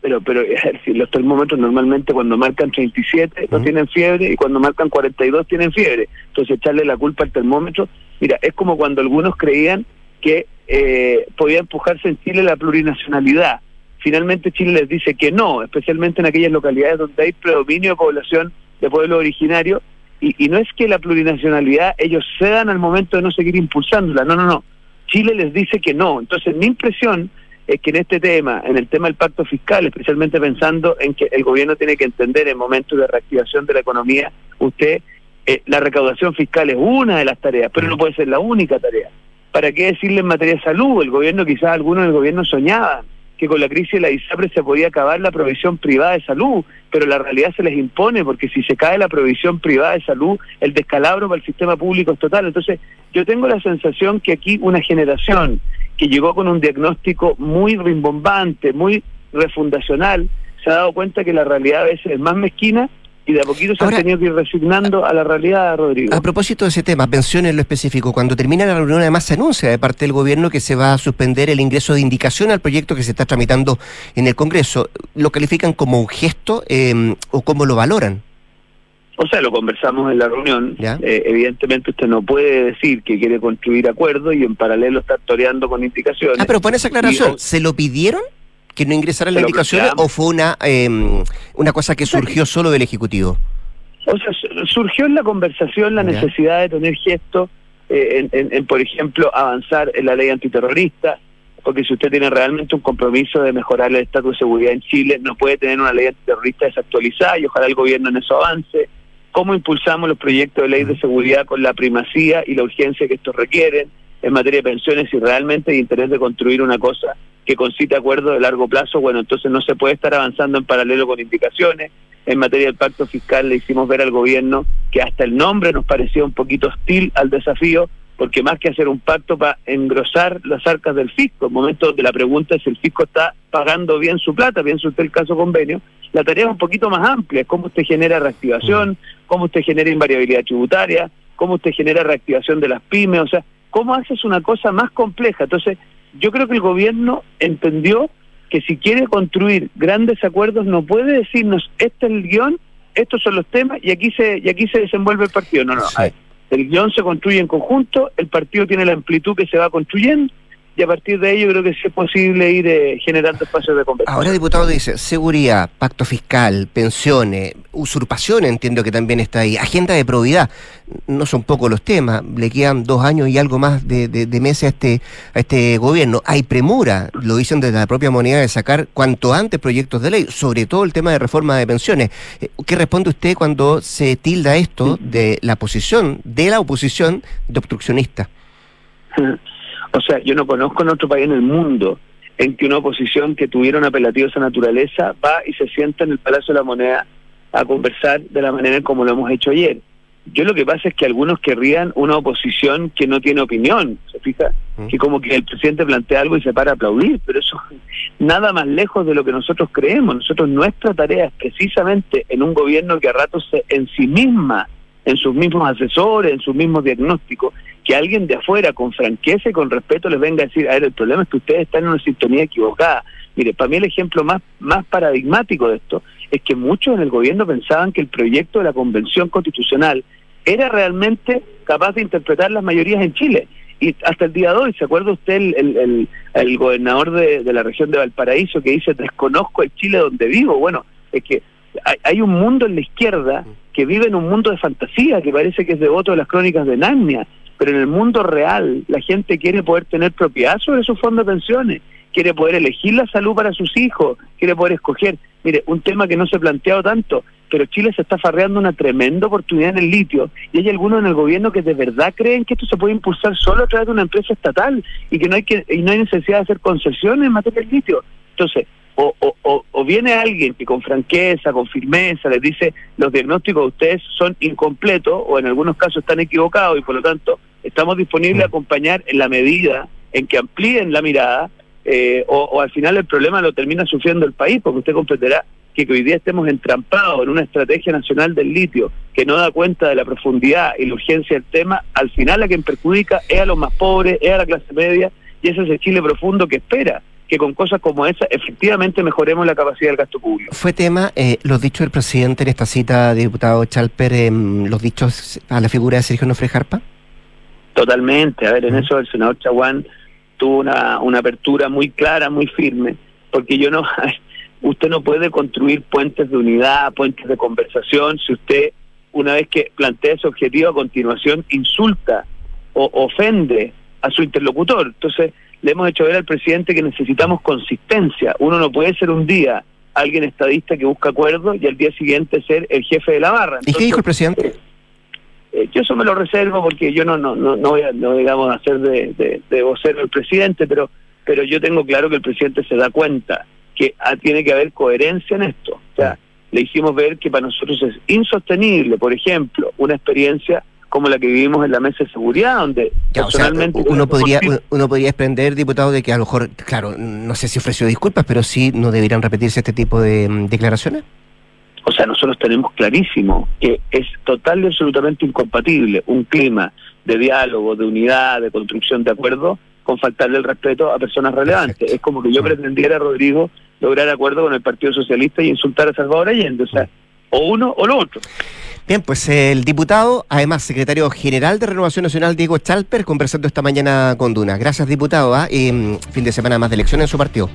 Pero, pero si los termómetros normalmente cuando marcan 37 no tienen fiebre y cuando marcan 42 tienen fiebre. Entonces echarle la culpa al termómetro, mira, es como cuando algunos creían que eh, podía empujarse en Chile la plurinacionalidad Finalmente Chile les dice que no, especialmente en aquellas localidades donde hay predominio de población de pueblo originario, y, no es que la plurinacionalidad ellos cedan al momento de no seguir impulsándola, no, no, no. Chile les dice que no. Entonces mi impresión es que en este tema, en el tema del pacto fiscal, especialmente pensando en que el gobierno tiene que entender en momentos de reactivación de la economía, usted, eh, la recaudación fiscal es una de las tareas, pero no puede ser la única tarea. ¿Para qué decirle en materia de salud? El gobierno, quizás algunos del gobierno soñaban que con la crisis de la ISAPRE se podía acabar la provisión privada de salud, pero la realidad se les impone porque si se cae la provisión privada de salud, el descalabro para el sistema público es total. Entonces, yo tengo la sensación que aquí una generación que llegó con un diagnóstico muy rimbombante, muy refundacional, se ha dado cuenta que la realidad a veces es más mezquina y de a poquito se han tenido que ir resignando a la realidad, Rodrigo. A propósito de ese tema, pensiones en lo específico, cuando termina la reunión además se anuncia de parte del gobierno que se va a suspender el ingreso de indicación al proyecto que se está tramitando en el Congreso. ¿Lo califican como un gesto eh, o cómo lo valoran? O sea, lo conversamos en la reunión. Eh, evidentemente usted no puede decir que quiere construir acuerdos y en paralelo estar toreando con indicaciones. Ah, pero pone esa aclaración. ¿Se lo pidieron? Que no ingresaran las indicaciones o fue una, em, una cosa que surgió solo del Ejecutivo? O sea, surgió en la conversación la necesidad de tener gestos, eh, en, por ejemplo, avanzar en la ley antiterrorista, porque si usted tiene realmente un compromiso de mejorar el estado de seguridad en Chile, no puede tener una ley antiterrorista desactualizada y ojalá el gobierno en eso avance. ¿Cómo impulsamos los proyectos de ley de seguridad con la primacía y la urgencia que estos requieren en materia de pensiones si realmente hay interés de construir una cosa que concite acuerdos de largo plazo, bueno, entonces no se puede estar avanzando en paralelo con indicaciones. En materia del pacto fiscal le hicimos ver al gobierno que hasta el nombre nos parecía un poquito hostil al desafío, porque más que hacer un pacto para engrosar las arcas del fisco, en momento donde la pregunta es si el fisco está pagando bien su plata, piensa usted el caso convenio, la tarea es un poquito más amplia, cómo usted genera reactivación, cómo usted genera invariabilidad tributaria, cómo usted genera reactivación de las pymes, o sea, cómo haces una cosa más compleja. Entonces, yo creo que el gobierno entendió que si quiere construir grandes acuerdos no puede decirnos este es el guion, estos son los temas y aquí se y aquí se desenvuelve el partido. No, no. El guion se construye en conjunto, el partido tiene la amplitud que se va construyendo y a partir de ello creo que es posible ir eh, generando espacios de conversación. Ahora, diputado, dice seguridad, pacto fiscal, pensiones, usurpación, entiendo que también está ahí, agenda de probidad. No son pocos los temas, le quedan dos años y algo más de, de, meses a este, a este gobierno. Hay premura, lo dicen desde la propia moneda, de sacar cuanto antes proyectos de ley, sobre todo el tema de reforma de pensiones. Eh, ¿Qué responde usted cuando se tilda esto de la posición, de la oposición, de obstruccionista? O sea, yo no conozco en otro país en el mundo en que una oposición que tuviera un apelativo de esa naturaleza va y se sienta en el Palacio de la Moneda a conversar de la manera como lo hemos hecho ayer. Yo lo que pasa es que algunos querrían una oposición que no tiene opinión, ¿se fija? Mm. Que como que el presidente plantea algo y se para a aplaudir, pero eso nada más lejos de lo que nosotros creemos. Nosotros nuestra tarea es precisamente en un gobierno que a ratos se, en sí misma, en sus mismos asesores, en sus mismos diagnósticos, que alguien de afuera con franqueza y con respeto les venga a decir, a ver, el problema es que ustedes están en una sintonía equivocada. Mire, para mí el ejemplo más, más paradigmático de esto es que muchos en el gobierno pensaban que el proyecto de la Convención Constitucional era realmente capaz de interpretar las mayorías en Chile. Y hasta el día de hoy, ¿se acuerda usted el, el, gobernador de, de, la región de Valparaíso que dice, desconozco el Chile donde vivo? Bueno, es que hay, hay, un mundo en la izquierda que vive en un mundo de fantasía, que parece que es devoto de las crónicas de Narnia, pero en el mundo real la gente quiere poder tener propiedad sobre sus fondos de pensiones, quiere poder elegir la salud para sus hijos, quiere poder escoger. Mire, un tema que no se ha planteado tanto, pero Chile se está farreando una tremenda oportunidad en el litio y hay algunos en el gobierno que de verdad creen que esto se puede impulsar solo a través de una empresa estatal y que no hay que y no hay necesidad de hacer concesiones en materia de litio. Entonces, o, o, o, viene alguien que con franqueza, con firmeza, les dice los diagnósticos de ustedes son incompletos o en algunos casos están equivocados y por lo tanto estamos disponibles a mm. acompañar en la medida en que amplíen la mirada eh, o, al final el problema lo termina sufriendo el país, porque usted comprenderá que, hoy día estemos entrampados en una estrategia nacional del litio que no da cuenta de la profundidad y la urgencia del tema, al final a quien perjudica es a los más pobres, es a la clase media, y ese es el Chile profundo que espera que con cosas como esa efectivamente mejoremos la capacidad del gasto público. Fue tema eh, los dichos del presidente en esta cita, diputado Chalper, em, los dichos a la figura de Sergio Nofre Jarpa. Totalmente, a ver, en eso el senador Chaguán tuvo una, una apertura muy clara, muy firme, porque yo no, usted no puede construir puentes de unidad, puentes de conversación, si usted, una vez que plantea ese objetivo, a continuación insulta o ofende a su interlocutor. Entonces, le hemos hecho ver al presidente que necesitamos consistencia. Uno no puede ser un día alguien estadista que busca acuerdos y al día siguiente ser el jefe de la barra. ¿Y qué dijo el presidente? Eh, yo eso me lo reservo porque yo no no no, no voy a no digamos hacer de, de, vocero el presidente, pero pero yo tengo claro que el presidente se da cuenta que ah, tiene que haber coherencia en esto. O sea, le hicimos ver que para nosotros es insostenible, por ejemplo, una experiencia como la que vivimos en la mesa de seguridad, donde personalmente... uno, podría, uno podría desprender, diputado, de que a lo mejor, claro, no sé si ofreció disculpas, pero sí no deberían repetirse este tipo de mm, declaraciones. O sea, nosotros tenemos clarísimo que es total y absolutamente incompatible un clima de diálogo, de unidad, de construcción de acuerdo, con faltarle el respeto a personas relevantes. Es como que yo pretendiera, Rodrigo, lograr acuerdo con el Partido Socialista y insultar a Salvador Allende. O sea, o uno o lo otro. Bien, pues el diputado, además secretario general de Renovación Nacional, Diego Chalper, conversando esta mañana con Duna. Gracias, diputado. ¿ah? Y mm, fin de semana más de elecciones en su partido.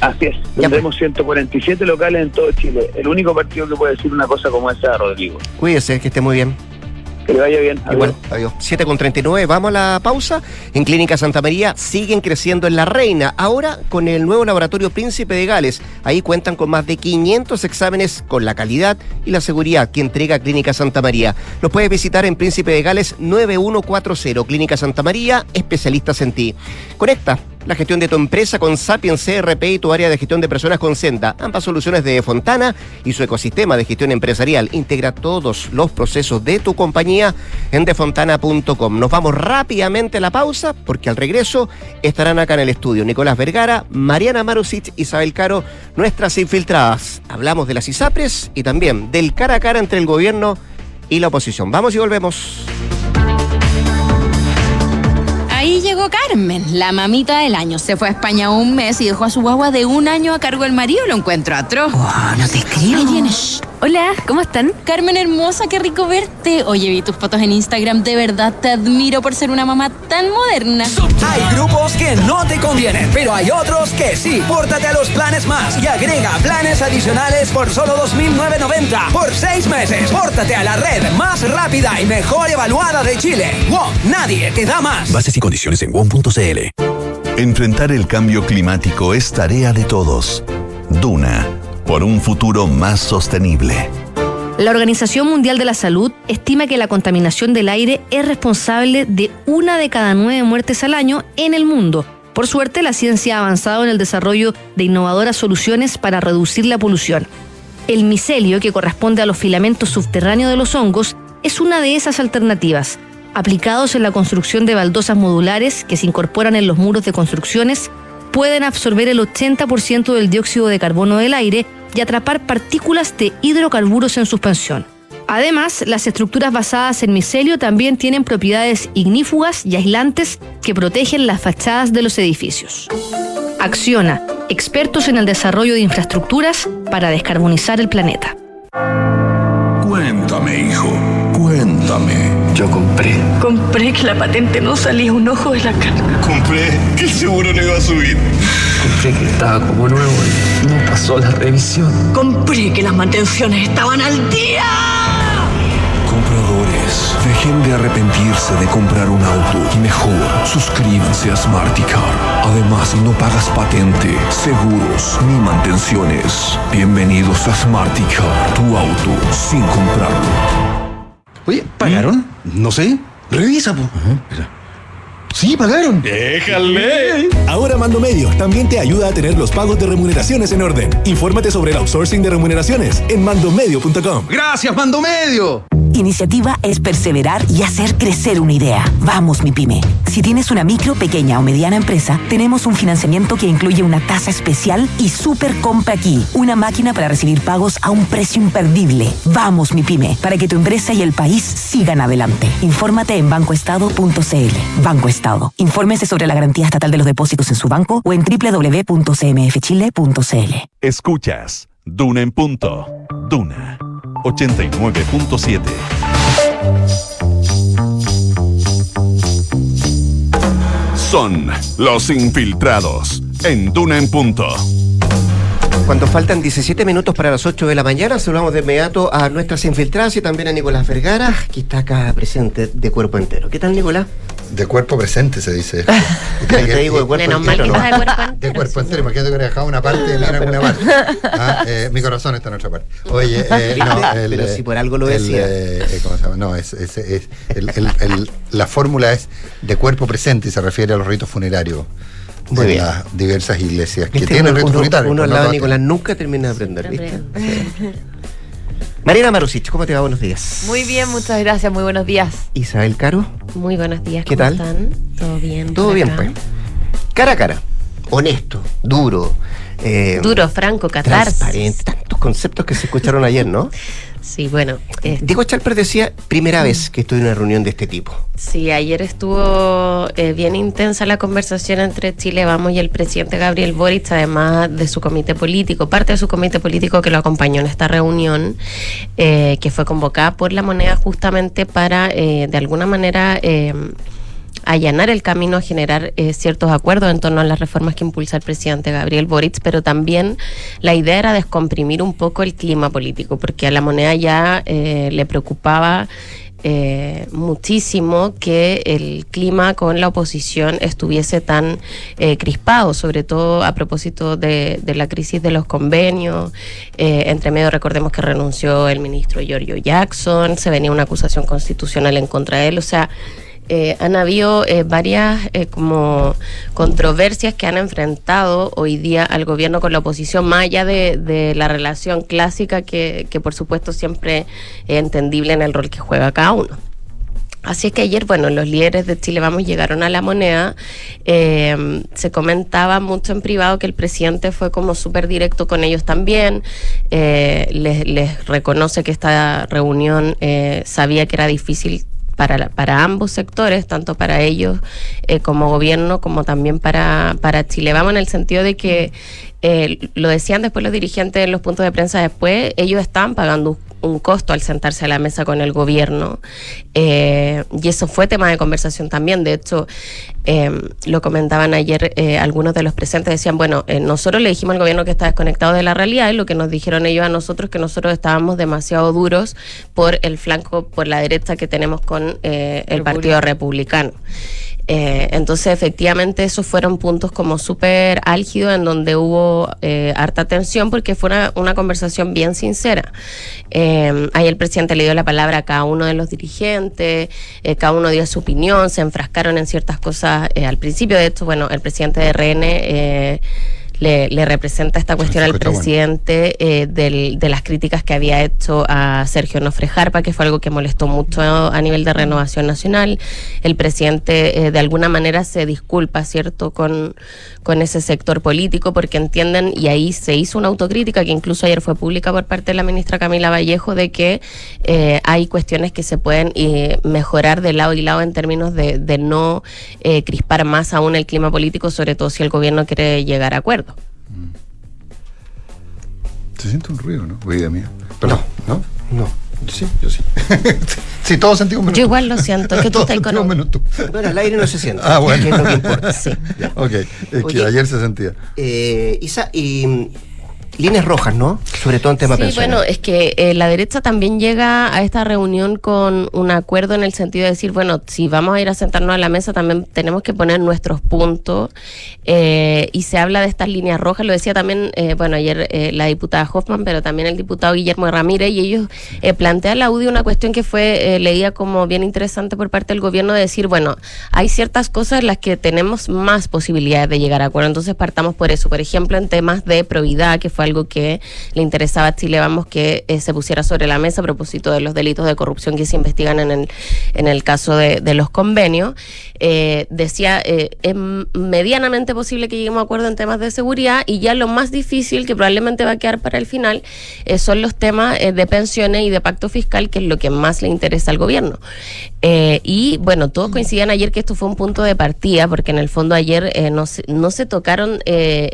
Así es, tendremos 147 pues. locales en todo Chile. El único partido que puede decir una cosa como esa, Rodrigo. Cuídese, que esté muy bien. Que le vaya bien. Igual, adiós. 7 con 39, vamos a la pausa. En Clínica Santa María siguen creciendo en La Reina. Ahora con el nuevo laboratorio Príncipe de Gales. Ahí cuentan con más de 500 exámenes con la calidad y la seguridad que entrega Clínica Santa María. Los puedes visitar en Príncipe de Gales 9140. Clínica Santa María, especialistas en ti. Conecta la gestión de tu empresa con Sapiens CRP y tu área de gestión de personas con Senda. Ambas soluciones de Fontana y su ecosistema de gestión empresarial. Integra todos los procesos de tu compañía en defontana.com. Nos vamos rápidamente a la pausa porque al regreso estarán acá en el estudio Nicolás Vergara, Mariana Marusic, Isabel Caro, nuestras infiltradas. Hablamos de las ISAPRES y también del cara a cara entre el gobierno y la oposición. Vamos y volvemos. Carmen, la mamita del año. Se fue a España un mes y dejó a su guagua de un año a cargo del marido. Lo encuentro atroz. no te creo. Ahí. Hola, ¿cómo están? Carmen hermosa, qué rico verte. Oye, vi tus fotos en Instagram, de verdad te admiro por ser una mamá tan moderna. Hay grupos que no te convienen, pero hay otros que sí. Pórtate a los planes más y agrega planes adicionales por solo 2.990 por seis meses. Pórtate a la red más rápida y mejor evaluada de Chile. WOM, nadie te da más. Bases y condiciones en WOM.cl. Enfrentar el cambio climático es tarea de todos. Duna por un futuro más sostenible. La Organización Mundial de la Salud estima que la contaminación del aire es responsable de una de cada nueve muertes al año en el mundo. Por suerte, la ciencia ha avanzado en el desarrollo de innovadoras soluciones para reducir la polución. El micelio, que corresponde a los filamentos subterráneos de los hongos, es una de esas alternativas. Aplicados en la construcción de baldosas modulares que se incorporan en los muros de construcciones, pueden absorber el 80% del dióxido de carbono del aire y atrapar partículas de hidrocarburos en suspensión. Además, las estructuras basadas en micelio también tienen propiedades ignífugas y aislantes que protegen las fachadas de los edificios. Acciona, expertos en el desarrollo de infraestructuras para descarbonizar el planeta. Cuéntame, hijo, cuéntame. Yo compré. Compré que la patente no salía un ojo de la carga. Compré que el seguro no iba a subir. Compré que estaba como nuevo y no pasó la revisión. Compré que las mantenciones estaban al día. Compradores, dejen de arrepentirse de comprar un auto y mejor suscríbanse a Smarticar. Además, no pagas patente, seguros ni mantenciones. Bienvenidos a Smarticar, tu auto sin comprarlo. Oye, ¿pagaron? No sé. Revisa, po. Sí, pagaron. Déjale. Ahora Mando Medio también te ayuda a tener los pagos de remuneraciones en orden. Infórmate sobre el outsourcing de remuneraciones en mandomedio.com. Gracias, Mando Medio. Iniciativa es perseverar y hacer crecer una idea. Vamos, mi pyme. Si tienes una micro, pequeña o mediana empresa, tenemos un financiamiento que incluye una tasa especial y super compra aquí. Una máquina para recibir pagos a un precio imperdible. Vamos, mi pyme, para que tu empresa y el país sigan adelante. Infórmate en bancoestado.cl. Banco Estado. Infórmese sobre la garantía estatal de los depósitos en su banco o en www.cmfchile.cl. Escuchas Duna en punto. Duna 89.7. Son los infiltrados en Duna en punto. Cuando faltan 17 minutos para las 8 de la mañana, saludamos de inmediato a nuestras infiltradas y también a Nicolás Vergara, que está acá presente de cuerpo entero. ¿Qué tal, Nicolás? De cuerpo presente se dice. Te digo de cuerpo entero. No. De cuerpo entero. De cuerpo entero. Imagínate que hubiera dejado una parte de mí en alguna parte. Ah, eh, mi corazón está en otra parte. Oye, eh, no, el, pero si por algo lo decía. Eh, ¿Cómo se llama? No, es, es, es el, la fórmula es de cuerpo presente y se refiere a los ritos funerarios de las diversas iglesias que tienen ritos unitarios. Uno al lado de Nicolás nunca termina de aprender, ¿viste? Mariana Marusich, ¿cómo te va? Buenos días. Muy bien, muchas gracias, muy buenos días. Isabel Caro. Muy buenos días, ¿qué ¿cómo tal? están? ¿Todo bien? Todo bien, pues. Cara a cara, honesto, duro. Eh, duro, franco, catarsis. Transparente, tantos conceptos que se escucharon ayer, ¿no? Sí, bueno. Eh, Diego Chalper decía, primera vez que estoy en una reunión de este tipo. Sí, ayer estuvo eh, bien intensa la conversación entre Chile Vamos y el presidente Gabriel Boric, además de su comité político, parte de su comité político que lo acompañó en esta reunión, eh, que fue convocada por la moneda justamente para, de alguna manera, allanar el camino a generar eh, ciertos acuerdos en torno a las reformas que impulsa el presidente Gabriel Boric, pero también la idea era descomprimir un poco el clima político, porque a la moneda ya eh, le preocupaba eh, muchísimo que el clima con la oposición estuviese tan crispado, sobre todo a propósito de, la crisis de los convenios. entre medio recordemos que renunció el ministro Giorgio Jackson, se venía una acusación constitucional en contra de él, o sea, eh, han habido eh, varias eh, como controversias que han enfrentado hoy día al gobierno con la oposición, más allá de, la relación clásica que, que, por supuesto siempre es entendible en el rol que juega cada uno. Así es que ayer, bueno, los líderes de Chile Vamos llegaron a la moneda. se comentaba mucho en privado que el presidente fue como súper directo con ellos también. les, les, reconoce que esta reunión sabía que era difícil para, para ambos sectores, tanto para ellos eh, como gobierno, como también para, para Chile. Vamos en el sentido de que, eh, lo decían después los dirigentes en los puntos de prensa después, ellos estaban pagando un costo al sentarse a la mesa con el gobierno. Eh, y eso fue tema de conversación también. De hecho, em, lo comentaban ayer eh, algunos de los presentes, decían, bueno, eh, nosotros le dijimos al gobierno que está desconectado de la realidad y lo que nos dijeron ellos a nosotros que nosotros estábamos demasiado duros por el flanco, por la derecha que tenemos con el Partido Republicano. Eh, entonces, efectivamente, esos fueron puntos como súper álgidos en donde hubo eh, harta tensión porque fue una, conversación bien sincera. Eh, ahí el presidente le dio la palabra a cada uno de los dirigentes, cada uno dio su opinión, se enfrascaron en ciertas cosas al principio. De hecho, bueno, el presidente de RN le, representa esta cuestión al presidente eh, de las críticas que había hecho a Sergio Nofre Jarpa, que fue algo que molestó mucho a nivel de renovación nacional. El presidente eh, de alguna manera se disculpa, ¿cierto?, con, con ese sector político porque entienden, y ahí se hizo una autocrítica que incluso ayer fue pública por parte de la ministra Camila Vallejo, de que eh, hay cuestiones que se pueden mejorar de lado y lado en términos de, de no crispar más aún el clima político, sobre todo si el gobierno quiere llegar a acuerdo. Se siente un ruido, ¿no? Oída mía. Pero, no. ¿No? Sí, yo sí. sí, todos sentimos menos. Yo igual lo siento, es que tú estás con... menos tú. Bueno, el aire no se siente. Ah, bueno. Que es lo que importa. Sí. ok, es que ayer se sentía. Eh, Isa, y líneas rojas, ¿no? Sobre todo en tema Sí, bueno, es que eh, la derecha también llega a esta reunión con un acuerdo en el sentido de decir, bueno, si vamos a ir a sentarnos a la mesa, también tenemos que poner nuestros puntos. Eh, y se habla de estas líneas rojas, lo decía también, eh, bueno, ayer la diputada Hoffman, pero también el diputado Guillermo Ramírez, y ellos plantean la audio una cuestión que fue leída como bien interesante por parte del gobierno de decir, bueno, hay ciertas cosas en las que tenemos más posibilidades de llegar a acuerdo, entonces partamos por eso. Por ejemplo, en temas de probidad, que fue algo que le interesaba a Chile Vamos que eh, se pusiera sobre la mesa a propósito de los delitos de corrupción que se investigan en el, en el caso de, los convenios. Eh, decía, eh, es medianamente posible que lleguemos a acuerdo en temas de seguridad y ya lo más difícil, que probablemente va a quedar para el final, son los temas de pensiones y de pacto fiscal, que es lo que más le interesa al gobierno. y bueno, todos coincidían ayer que esto fue un punto de partida, porque en el fondo ayer no, se, no se tocaron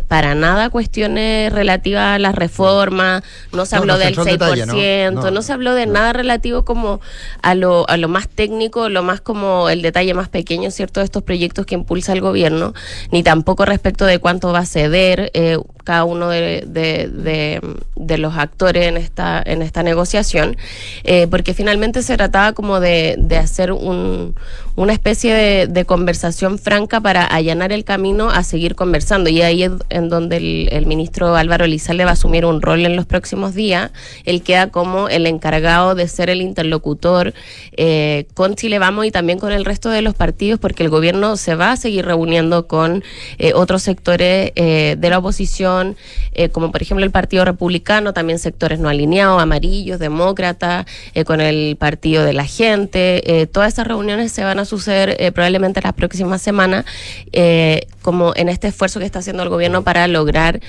para nada cuestiones relativas las reformas, no se habló del 6%, ¿no? se habló de nada relativo como a lo, a lo más técnico, lo más como el detalle más pequeño, ¿cierto?, de estos proyectos que impulsa el gobierno, ni tampoco respecto de cuánto va a ceder. Eh, cada uno de, de- de- los actores en esta, en esta negociación, eh, porque finalmente se trataba como de, hacer un- una especie de, de conversación franca para allanar el camino a seguir conversando. Y ahí es en donde el, el ministro Álvaro Lizalde va a asumir un rol en los próximos días. Él queda como el encargado de ser el interlocutor eh, con Chile Vamos y también con el resto de los partidos, porque el gobierno se va a seguir reuniendo con eh, otros sectores eh, de la oposición, eh, como por ejemplo el Partido Republicano, también sectores no alineados, amarillos, demócratas, eh, con el Partido de la Gente. Eh, todas esas reuniones se van a suceder probablemente las próximas semanas, como en este esfuerzo que está haciendo el gobierno para lograr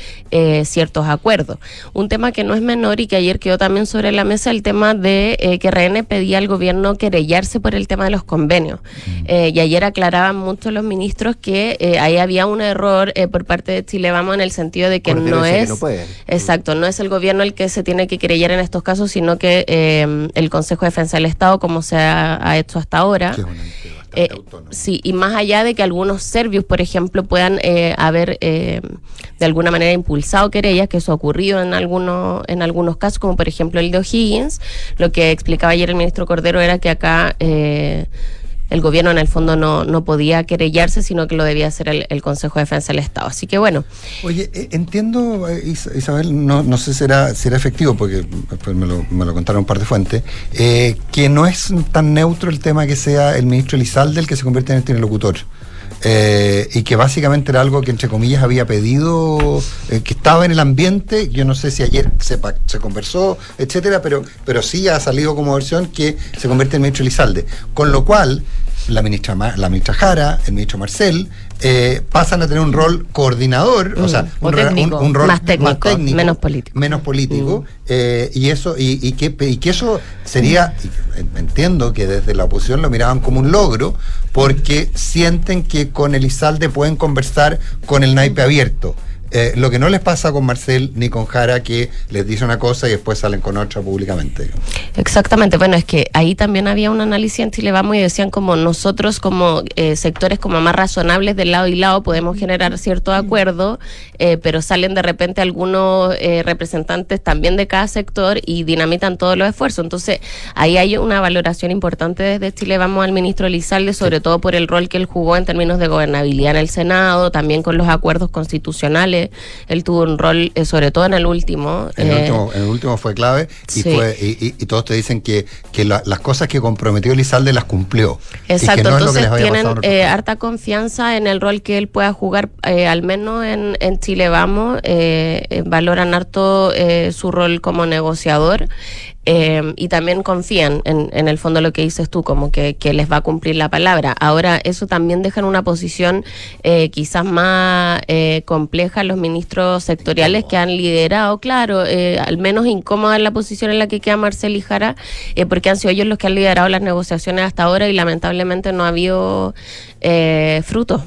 ciertos acuerdos. Un tema que no es menor y que ayer quedó también sobre la mesa, el tema de que RN pedía al gobierno querellarse por el tema de los convenios. Y ayer aclaraban mucho los ministros que ahí había un error por parte de Chile Vamos en el sentido de que Cordero no que es... no pueden. Exacto, no es el gobierno el que se tiene que querellar en estos casos, sino que eh, el Consejo de Defensa del Estado, como se ha, ha hecho hasta ahora. Eh, sí, y más allá de que algunos serbios, por ejemplo, puedan eh, haber eh, de alguna manera impulsado querellas, que eso ha ocurrido en algunos, en algunos casos, como por ejemplo el de O'Higgins, lo que explicaba ayer el ministro Cordero era que acá eh, el gobierno en el fondo no, no podía querellarse, sino que lo debía hacer el, el Consejo de Defensa del Estado. Así que bueno, Oye, eh, entiendo, eh, Is- Isabel, no, no sé si será, si era efectivo, porque después me lo, me lo contaron un par de fuentes, eh, que no es tan neutro el tema que sea el ministro Elizalde el que se convierte en el interlocutor. Eh, y que básicamente era algo que entre comillas había pedido, eh, que estaba en el ambiente, yo no sé si ayer se, conversó, etcétera, pero, pero sí ha salido como versión que se convierte en ministro Elizalde. Con lo cual, la ministra, la ministra Jara, el ministro Marcel, eh, pasan a tener un rol coordinador, o sea, Mm, o un, ra- un- técnico. un rol Más técnico, menos político. menos político, eh, y eso y, y que y que eso sería y, entiendo que desde la oposición lo miraban como un logro porque sienten que con Elizalde pueden conversar con el naipe abierto Eh, lo que no les pasa con Marcel ni con Jara que les dice una cosa y después salen con otra públicamente Exactamente, bueno, es que ahí también había un análisis en Chile Vamos y decían como nosotros como eh, sectores como más razonables del lado y lado podemos generar cierto acuerdo, eh, pero salen de repente algunos eh, representantes también de cada sector y dinamitan todos los esfuerzos. Entonces ahí hay una valoración importante desde Chile Vamos al ministro Elizalde, sobre todo por el rol que él jugó en términos de gobernabilidad en el Senado, también con los acuerdos constitucionales. Él tuvo un rol, eh, sobre todo en el último. En el, eh, último, en el último fue clave y, Sí. fue, y, y- y todos te dicen que, que la- las cosas que comprometió Elizalde las cumplió. y que Exacto, no entonces tienen eh, harta confianza en el rol que él pueda jugar, al menos en, en Chile Vamos, valoran harto eh, su rol como negociador eh, y también confían en, en el fondo lo que dices tú, como que, que les va a cumplir la palabra. Ahora, eso también deja en una posición eh, quizás más eh, compleja a los ministros sectoriales que han liderado, claro, eh, al menos incómoda la posición en la que queda Marcel y Jara, eh, porque han sido ellos los que han liderado las negociaciones hasta ahora y lamentablemente no ha habido eh, frutos.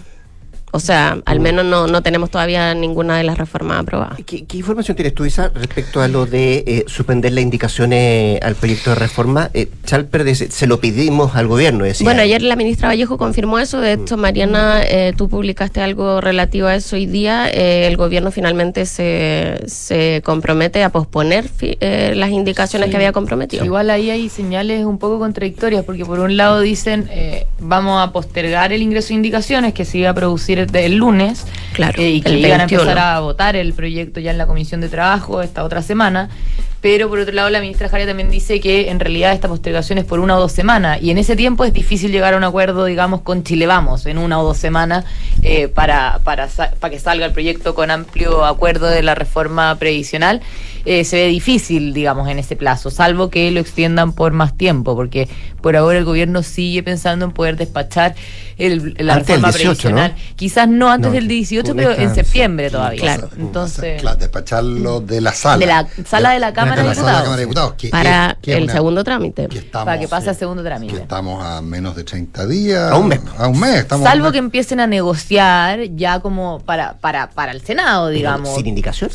O sea, al menos no, no tenemos todavía ninguna de las reformas aprobadas. ¿Qué, qué información tienes tú, Isa, respecto a lo de eh, suspender las indicaciones al proyecto de reforma? Eh, Chalper dice, se lo pedimos al gobierno, decía. Bueno, ayer la ministra Vallejo confirmó eso. De hecho, Mariana, eh, tú publicaste algo relativo a eso hoy día. Eh, el gobierno finalmente se, se compromete a posponer fi- eh, las indicaciones Sí. que había comprometido. Igual ahí hay señales un poco contradictorias, porque por un lado dicen eh, vamos a postergar el ingreso de indicaciones que se iba a producir el, el lunes Claro, eh, y que el iban a 21. empezar a votar el proyecto ya en la Comisión de Trabajo esta otra semana. Pero por otro lado, la ministra Jara también dice que en realidad esta postergación es por una o dos semanas y en ese tiempo es difícil llegar a un acuerdo, digamos, con Chile Vamos en una o dos semanas eh, para, para, sa- para que salga el proyecto con amplio acuerdo de la reforma previsional. Eh, se ve difícil, digamos, en ese plazo, salvo que lo extiendan por más tiempo, porque por ahora el gobierno sigue pensando en poder despachar el- la Antes reforma 18, ¿no? previsional. Quizás no antes No, del 18, con pero esta- en septiembre todavía. Claro. Entonces, Claro, despacharlo de la sala. de la sala de la Cámara de la sala de la Diputados. Cámara de Diputados, que Para es- que es el una- segundo trámite. estamos, para que pase al segundo trámite. Estamos a menos de 30 días. A un mes. A un mes. Estamos a un Salvo mes. que empiecen a negociar ya como para, para, para el Senado, digamos. ¿Sin indicación?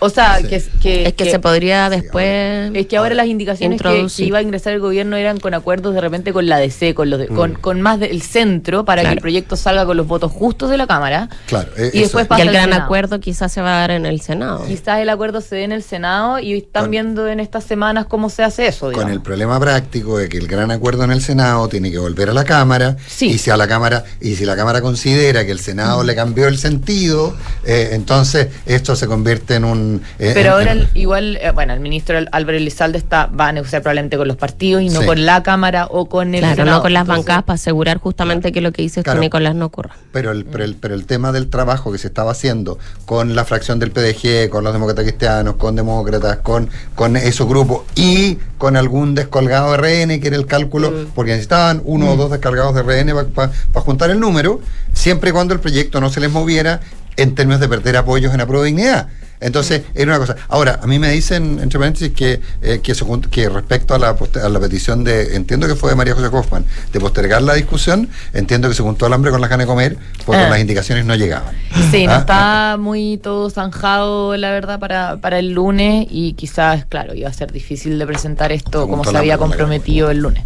O sea, que, que, es que, se podría después. es que ahora las indicaciones que, que, iba a ingresar el gobierno eran con acuerdos de repente con la DC, con los con, mm. con, más del centro, para que el proyecto salga con los votos justos de la Cámara. Claro, e- y después pasa el gran acuerdo quizás se va a dar en el Senado. Quizás el acuerdo se dé en el Senado y están viendo en estas semanas cómo se hace eso. Con el problema práctico de que el gran acuerdo en el Senado tiene que volver a la Cámara. Y si a la Cámara, y si la Cámara considera que el Senado le cambió el sentido, eh, entonces esto se convierte en un. Eh, Pero ahora igual, eh, bueno, el ministro Álvaro Elizalde está, va a negociar probablemente con los partidos y no con la Cámara o con el Claro, no con las bancadas para asegurar justamente que lo que dice claro, Nicolás no ocurra. Pero el, pero, el, pero el tema del trabajo que se estaba haciendo con la fracción del PDG, con los demócratas cristianos, con demócratas, con, con esos grupos y con algún descolgado de RN, que era el cálculo, mm. porque necesitaban uno mm. o dos descargados de RN para juntar el número, siempre y cuando el proyecto no se les moviera en términos de perder apoyos en la prueba de dignidad. Entonces, era una cosa. Ahora, a mí me dicen, entre paréntesis, que, eh, que, que, respecto a la, a la petición de, entiendo que fue de María José Hoffman, de postergar la discusión, entiendo que se juntó al hambre con la gana de comer, porque ah. las indicaciones no llegaban. Sí, no ¿Ah? está muy todo zanjado, la verdad, para, para el lunes y quizás, claro, iba a ser difícil de presentar esto como se había comprometido el lunes.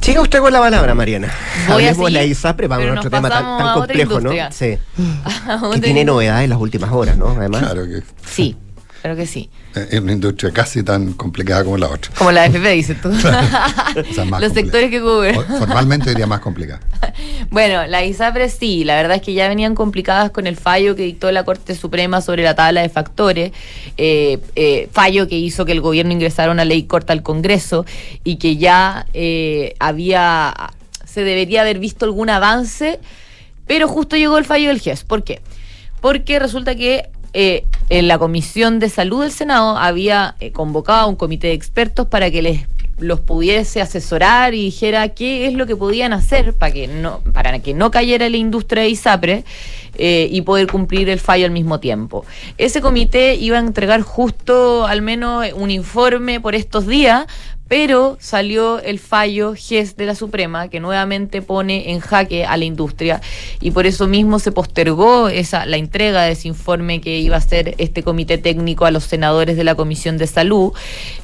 Siga usted con la palabra, Mariana. Voy a seguir, la ISAPRE para otro tema tan, complejo, ¿no? Sí. que tiene novedades en las últimas horas, ¿no? Además. Claro que. Sí. Claro que sí. Eh, es una industria casi tan complicada como la otra. Como la FP, dices tú. Los sectores que cubre. Formalmente diría más complicada. bueno, la ISAPRE sí, la verdad es que ya venían complicadas con el fallo que dictó la Corte Suprema sobre la tabla de factores, eh, eh, fallo que hizo que el gobierno ingresara una ley corta al Congreso y que ya había, se debería haber visto algún avance, pero justo llegó el fallo del GES. ¿Por qué? Porque resulta que eh, en la Comisión de Salud del Senado había eh, convocado a un comité de expertos para que les los pudiese asesorar y dijera qué es lo que podían hacer para que no para que no cayera la industria de ISAPRE eh, y poder cumplir el fallo al mismo tiempo. Ese comité iba a entregar justo al menos un informe por estos días pero salió el fallo GES de la Suprema que nuevamente pone en jaque a la industria y por eso mismo se postergó esa la entrega de ese informe que iba a hacer este comité técnico a los senadores de la Comisión de Salud.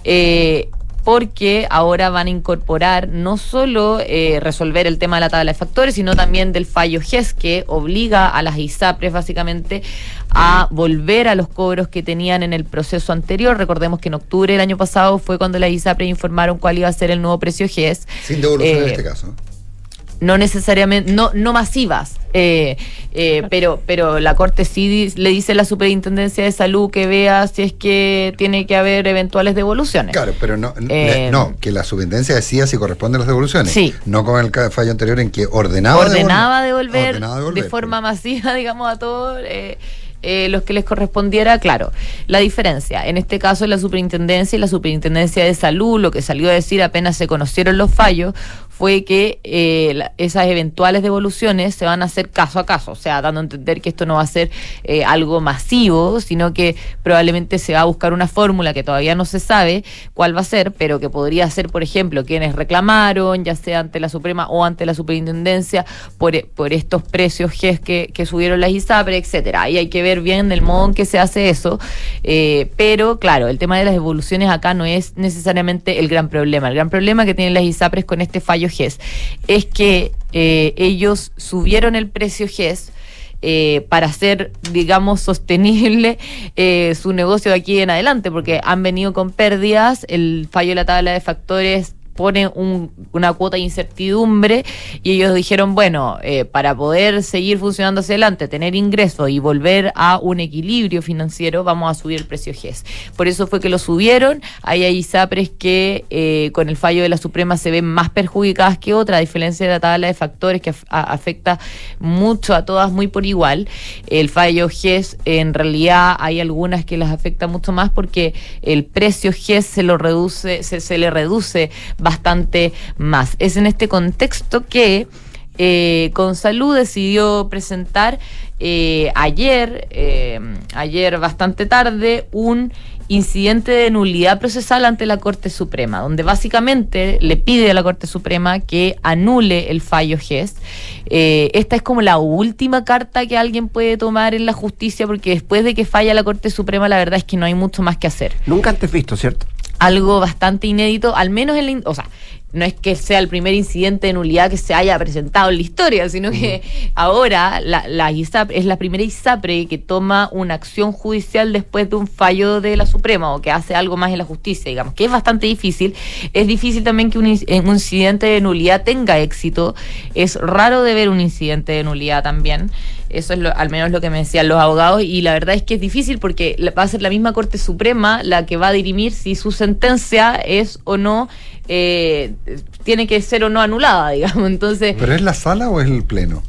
Eh, porque ahora van a incorporar no solo eh, resolver el tema de la tabla de factores, sino también del fallo GES que obliga a las ISAPRES básicamente a volver a los cobros que tenían en el proceso anterior. Recordemos que en octubre del año pasado fue cuando las ISAPRES informaron cuál iba a ser el nuevo precio GES. Sin devolución en eh, este caso no necesariamente, no, no masivas, eh, eh, pero, pero la Corte sí le dice a la Superintendencia de Salud que vea si es que tiene que haber eventuales devoluciones. Claro, pero no, eh, no que la Superintendencia decía si corresponden las devoluciones. Sí. No con el fallo anterior en que ordenaba, ordenaba, devolver, de forma masiva, digamos, a todos. Eh, los que les correspondiera, claro. La diferencia, en este caso la superintendencia y la superintendencia de salud, lo que salió a decir apenas se conocieron los fallos, fue que eh, esas eventuales devoluciones se van a hacer caso a caso, o sea, dando a entender que esto no va a ser eh, algo masivo, sino que probablemente se va a buscar una fórmula que todavía no se sabe cuál va a ser, pero que podría ser, por ejemplo, quienes reclamaron, ya sea ante la Suprema o ante la Superintendencia, por, por estos precios que, que subieron las ISAPRE, etcétera. Ahí hay que ver bien del modo en que se hace eso, eh, pero claro, el tema de las devoluciones acá no es necesariamente el gran problema. El gran problema que tienen las ISAPRES con este fallo GES es que eh, ellos subieron el precio GES. Eh, para hacer, digamos, sostenible su negocio de aquí en adelante, porque han venido con pérdidas, el fallo de la tabla de factores pone una cuota de incertidumbre y ellos dijeron, bueno, eh, para poder seguir funcionando hacia adelante, tener ingresos y volver a un equilibrio financiero, vamos a subir el precio GES. Por eso fue que lo subieron. Hay ISAPRES que eh, con el fallo de la Suprema se ven más perjudicadas que otras, a diferencia de la tabla de factores que afecta mucho a todas muy por igual. El fallo GES, en realidad hay algunas que las afecta mucho más porque el precio GES se lo reduce, se, se le reduce bastante más. Es en este contexto que eh, Salud decidió presentar eh, ayer, eh, ayer bastante tarde, un incidente de nulidad procesal ante la Corte Suprema, donde básicamente le pide a la Corte Suprema que anule el fallo GES. Eh, esta es como la última carta que alguien puede tomar en la justicia, porque después de que falla la Corte Suprema, la verdad es que no hay mucho más que hacer. Nunca antes visto, ¿cierto? Algo bastante inédito, al menos en la... O sea, no es que sea el primer incidente de nulidad que se haya presentado en la historia, sino que ahora la, la ISAP es la primera ISAPRE que toma una acción judicial después de un fallo de la Suprema o que hace algo más en la justicia, digamos, que es bastante difícil. Es difícil también que un, un incidente de nulidad tenga éxito. Es raro de ver un incidente de nulidad también. Eso es lo, al menos lo que me decían los abogados y la verdad es que es difícil porque va a ser la misma Corte Suprema la que va a dirimir si su sentencia es o no eh, tiene que ser o no anulada, digamos. Entonces, ¿Pero es la sala o es el pleno?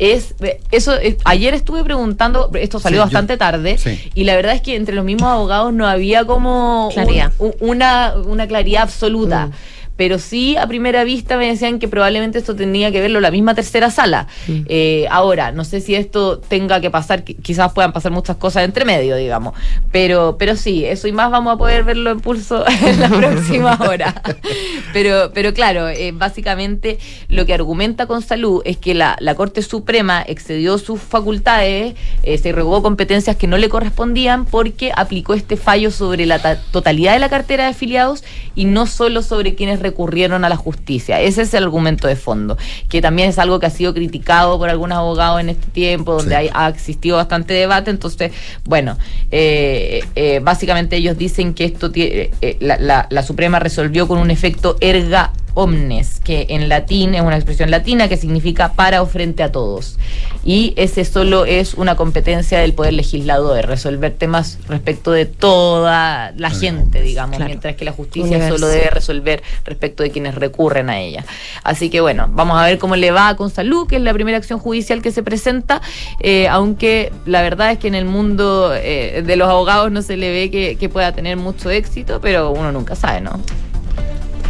es eso ayer estuve preguntando esto salió Sí, yo- bastante tarde sí. y la verdad es que entre los mismos abogados no había como Claridad. un- un- una, una claridad absoluta pero sí a primera vista me decían que probablemente esto tenía que verlo la misma tercera sala. Eh, ahora no sé si esto tenga que pasar qui- quizás puedan pasar muchas cosas entre medio digamos. Pero pero sí eso y más vamos a poder verlo en pulso en la próxima hora. Pero, pero claro, eh, básicamente lo que argumenta con salud es que la, la Corte Suprema excedió sus facultades, eh, se rogó competencias que no le correspondían porque aplicó este fallo sobre la ta- totalidad de la cartera de afiliados y no solo sobre quienes recurrieron a la justicia. Ese es el argumento de fondo, que también es algo que ha sido criticado por algunos abogados en este tiempo, donde Sí. hay, ha existido bastante debate. Entonces, bueno, eh, eh, básicamente ellos dicen que esto tiene, eh, la, la- la Suprema resolvió con un efecto erga omnes, que en latín es una expresión latina que significa para o frente a todos. Y ese solo es una competencia del poder legislador, resolver temas respecto de toda la gente, digamos, Claro. mientras que la justicia Universal. solo debe resolver respecto de quienes recurren a ella. Así que bueno, vamos a ver cómo le va con Salud, que es la primera acción judicial que se presenta, eh, aunque la verdad es que en el mundo eh, de los abogados no se le ve que, que pueda tener mucho éxito, pero uno nunca sabe, ¿no?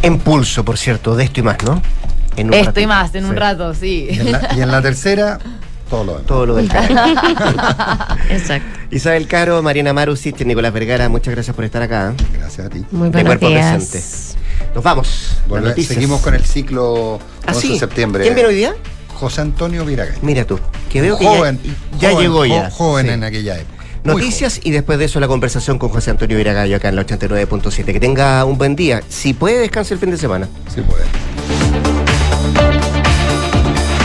En pulso, por cierto, de esto y más, ¿no? En un Esto y más, en un rato, sí. Y en la, y en la tercera, todo lo demás. Todo lo del caro. Exacto. Isabel Caro, Mariana Marusic, Nicolás Vergara, muchas gracias por estar acá. Gracias a ti. Muy De buenos cuerpo días. presente. Nos vamos. Noticias. seguimos con el ciclo ¿Ah, 11 sí? de septiembre. ¿Quién viene hoy día? José Antonio Viragay. Mira tú, que veo que ya- joven, ya, joven, llegó jo- ya. Joven Sí. en aquella época. Noticias y después de eso la conversación con José Antonio Viragallo acá en la 89.7. Que tenga un buen día. Si puede, descanse el fin de semana. joven. Sí puede.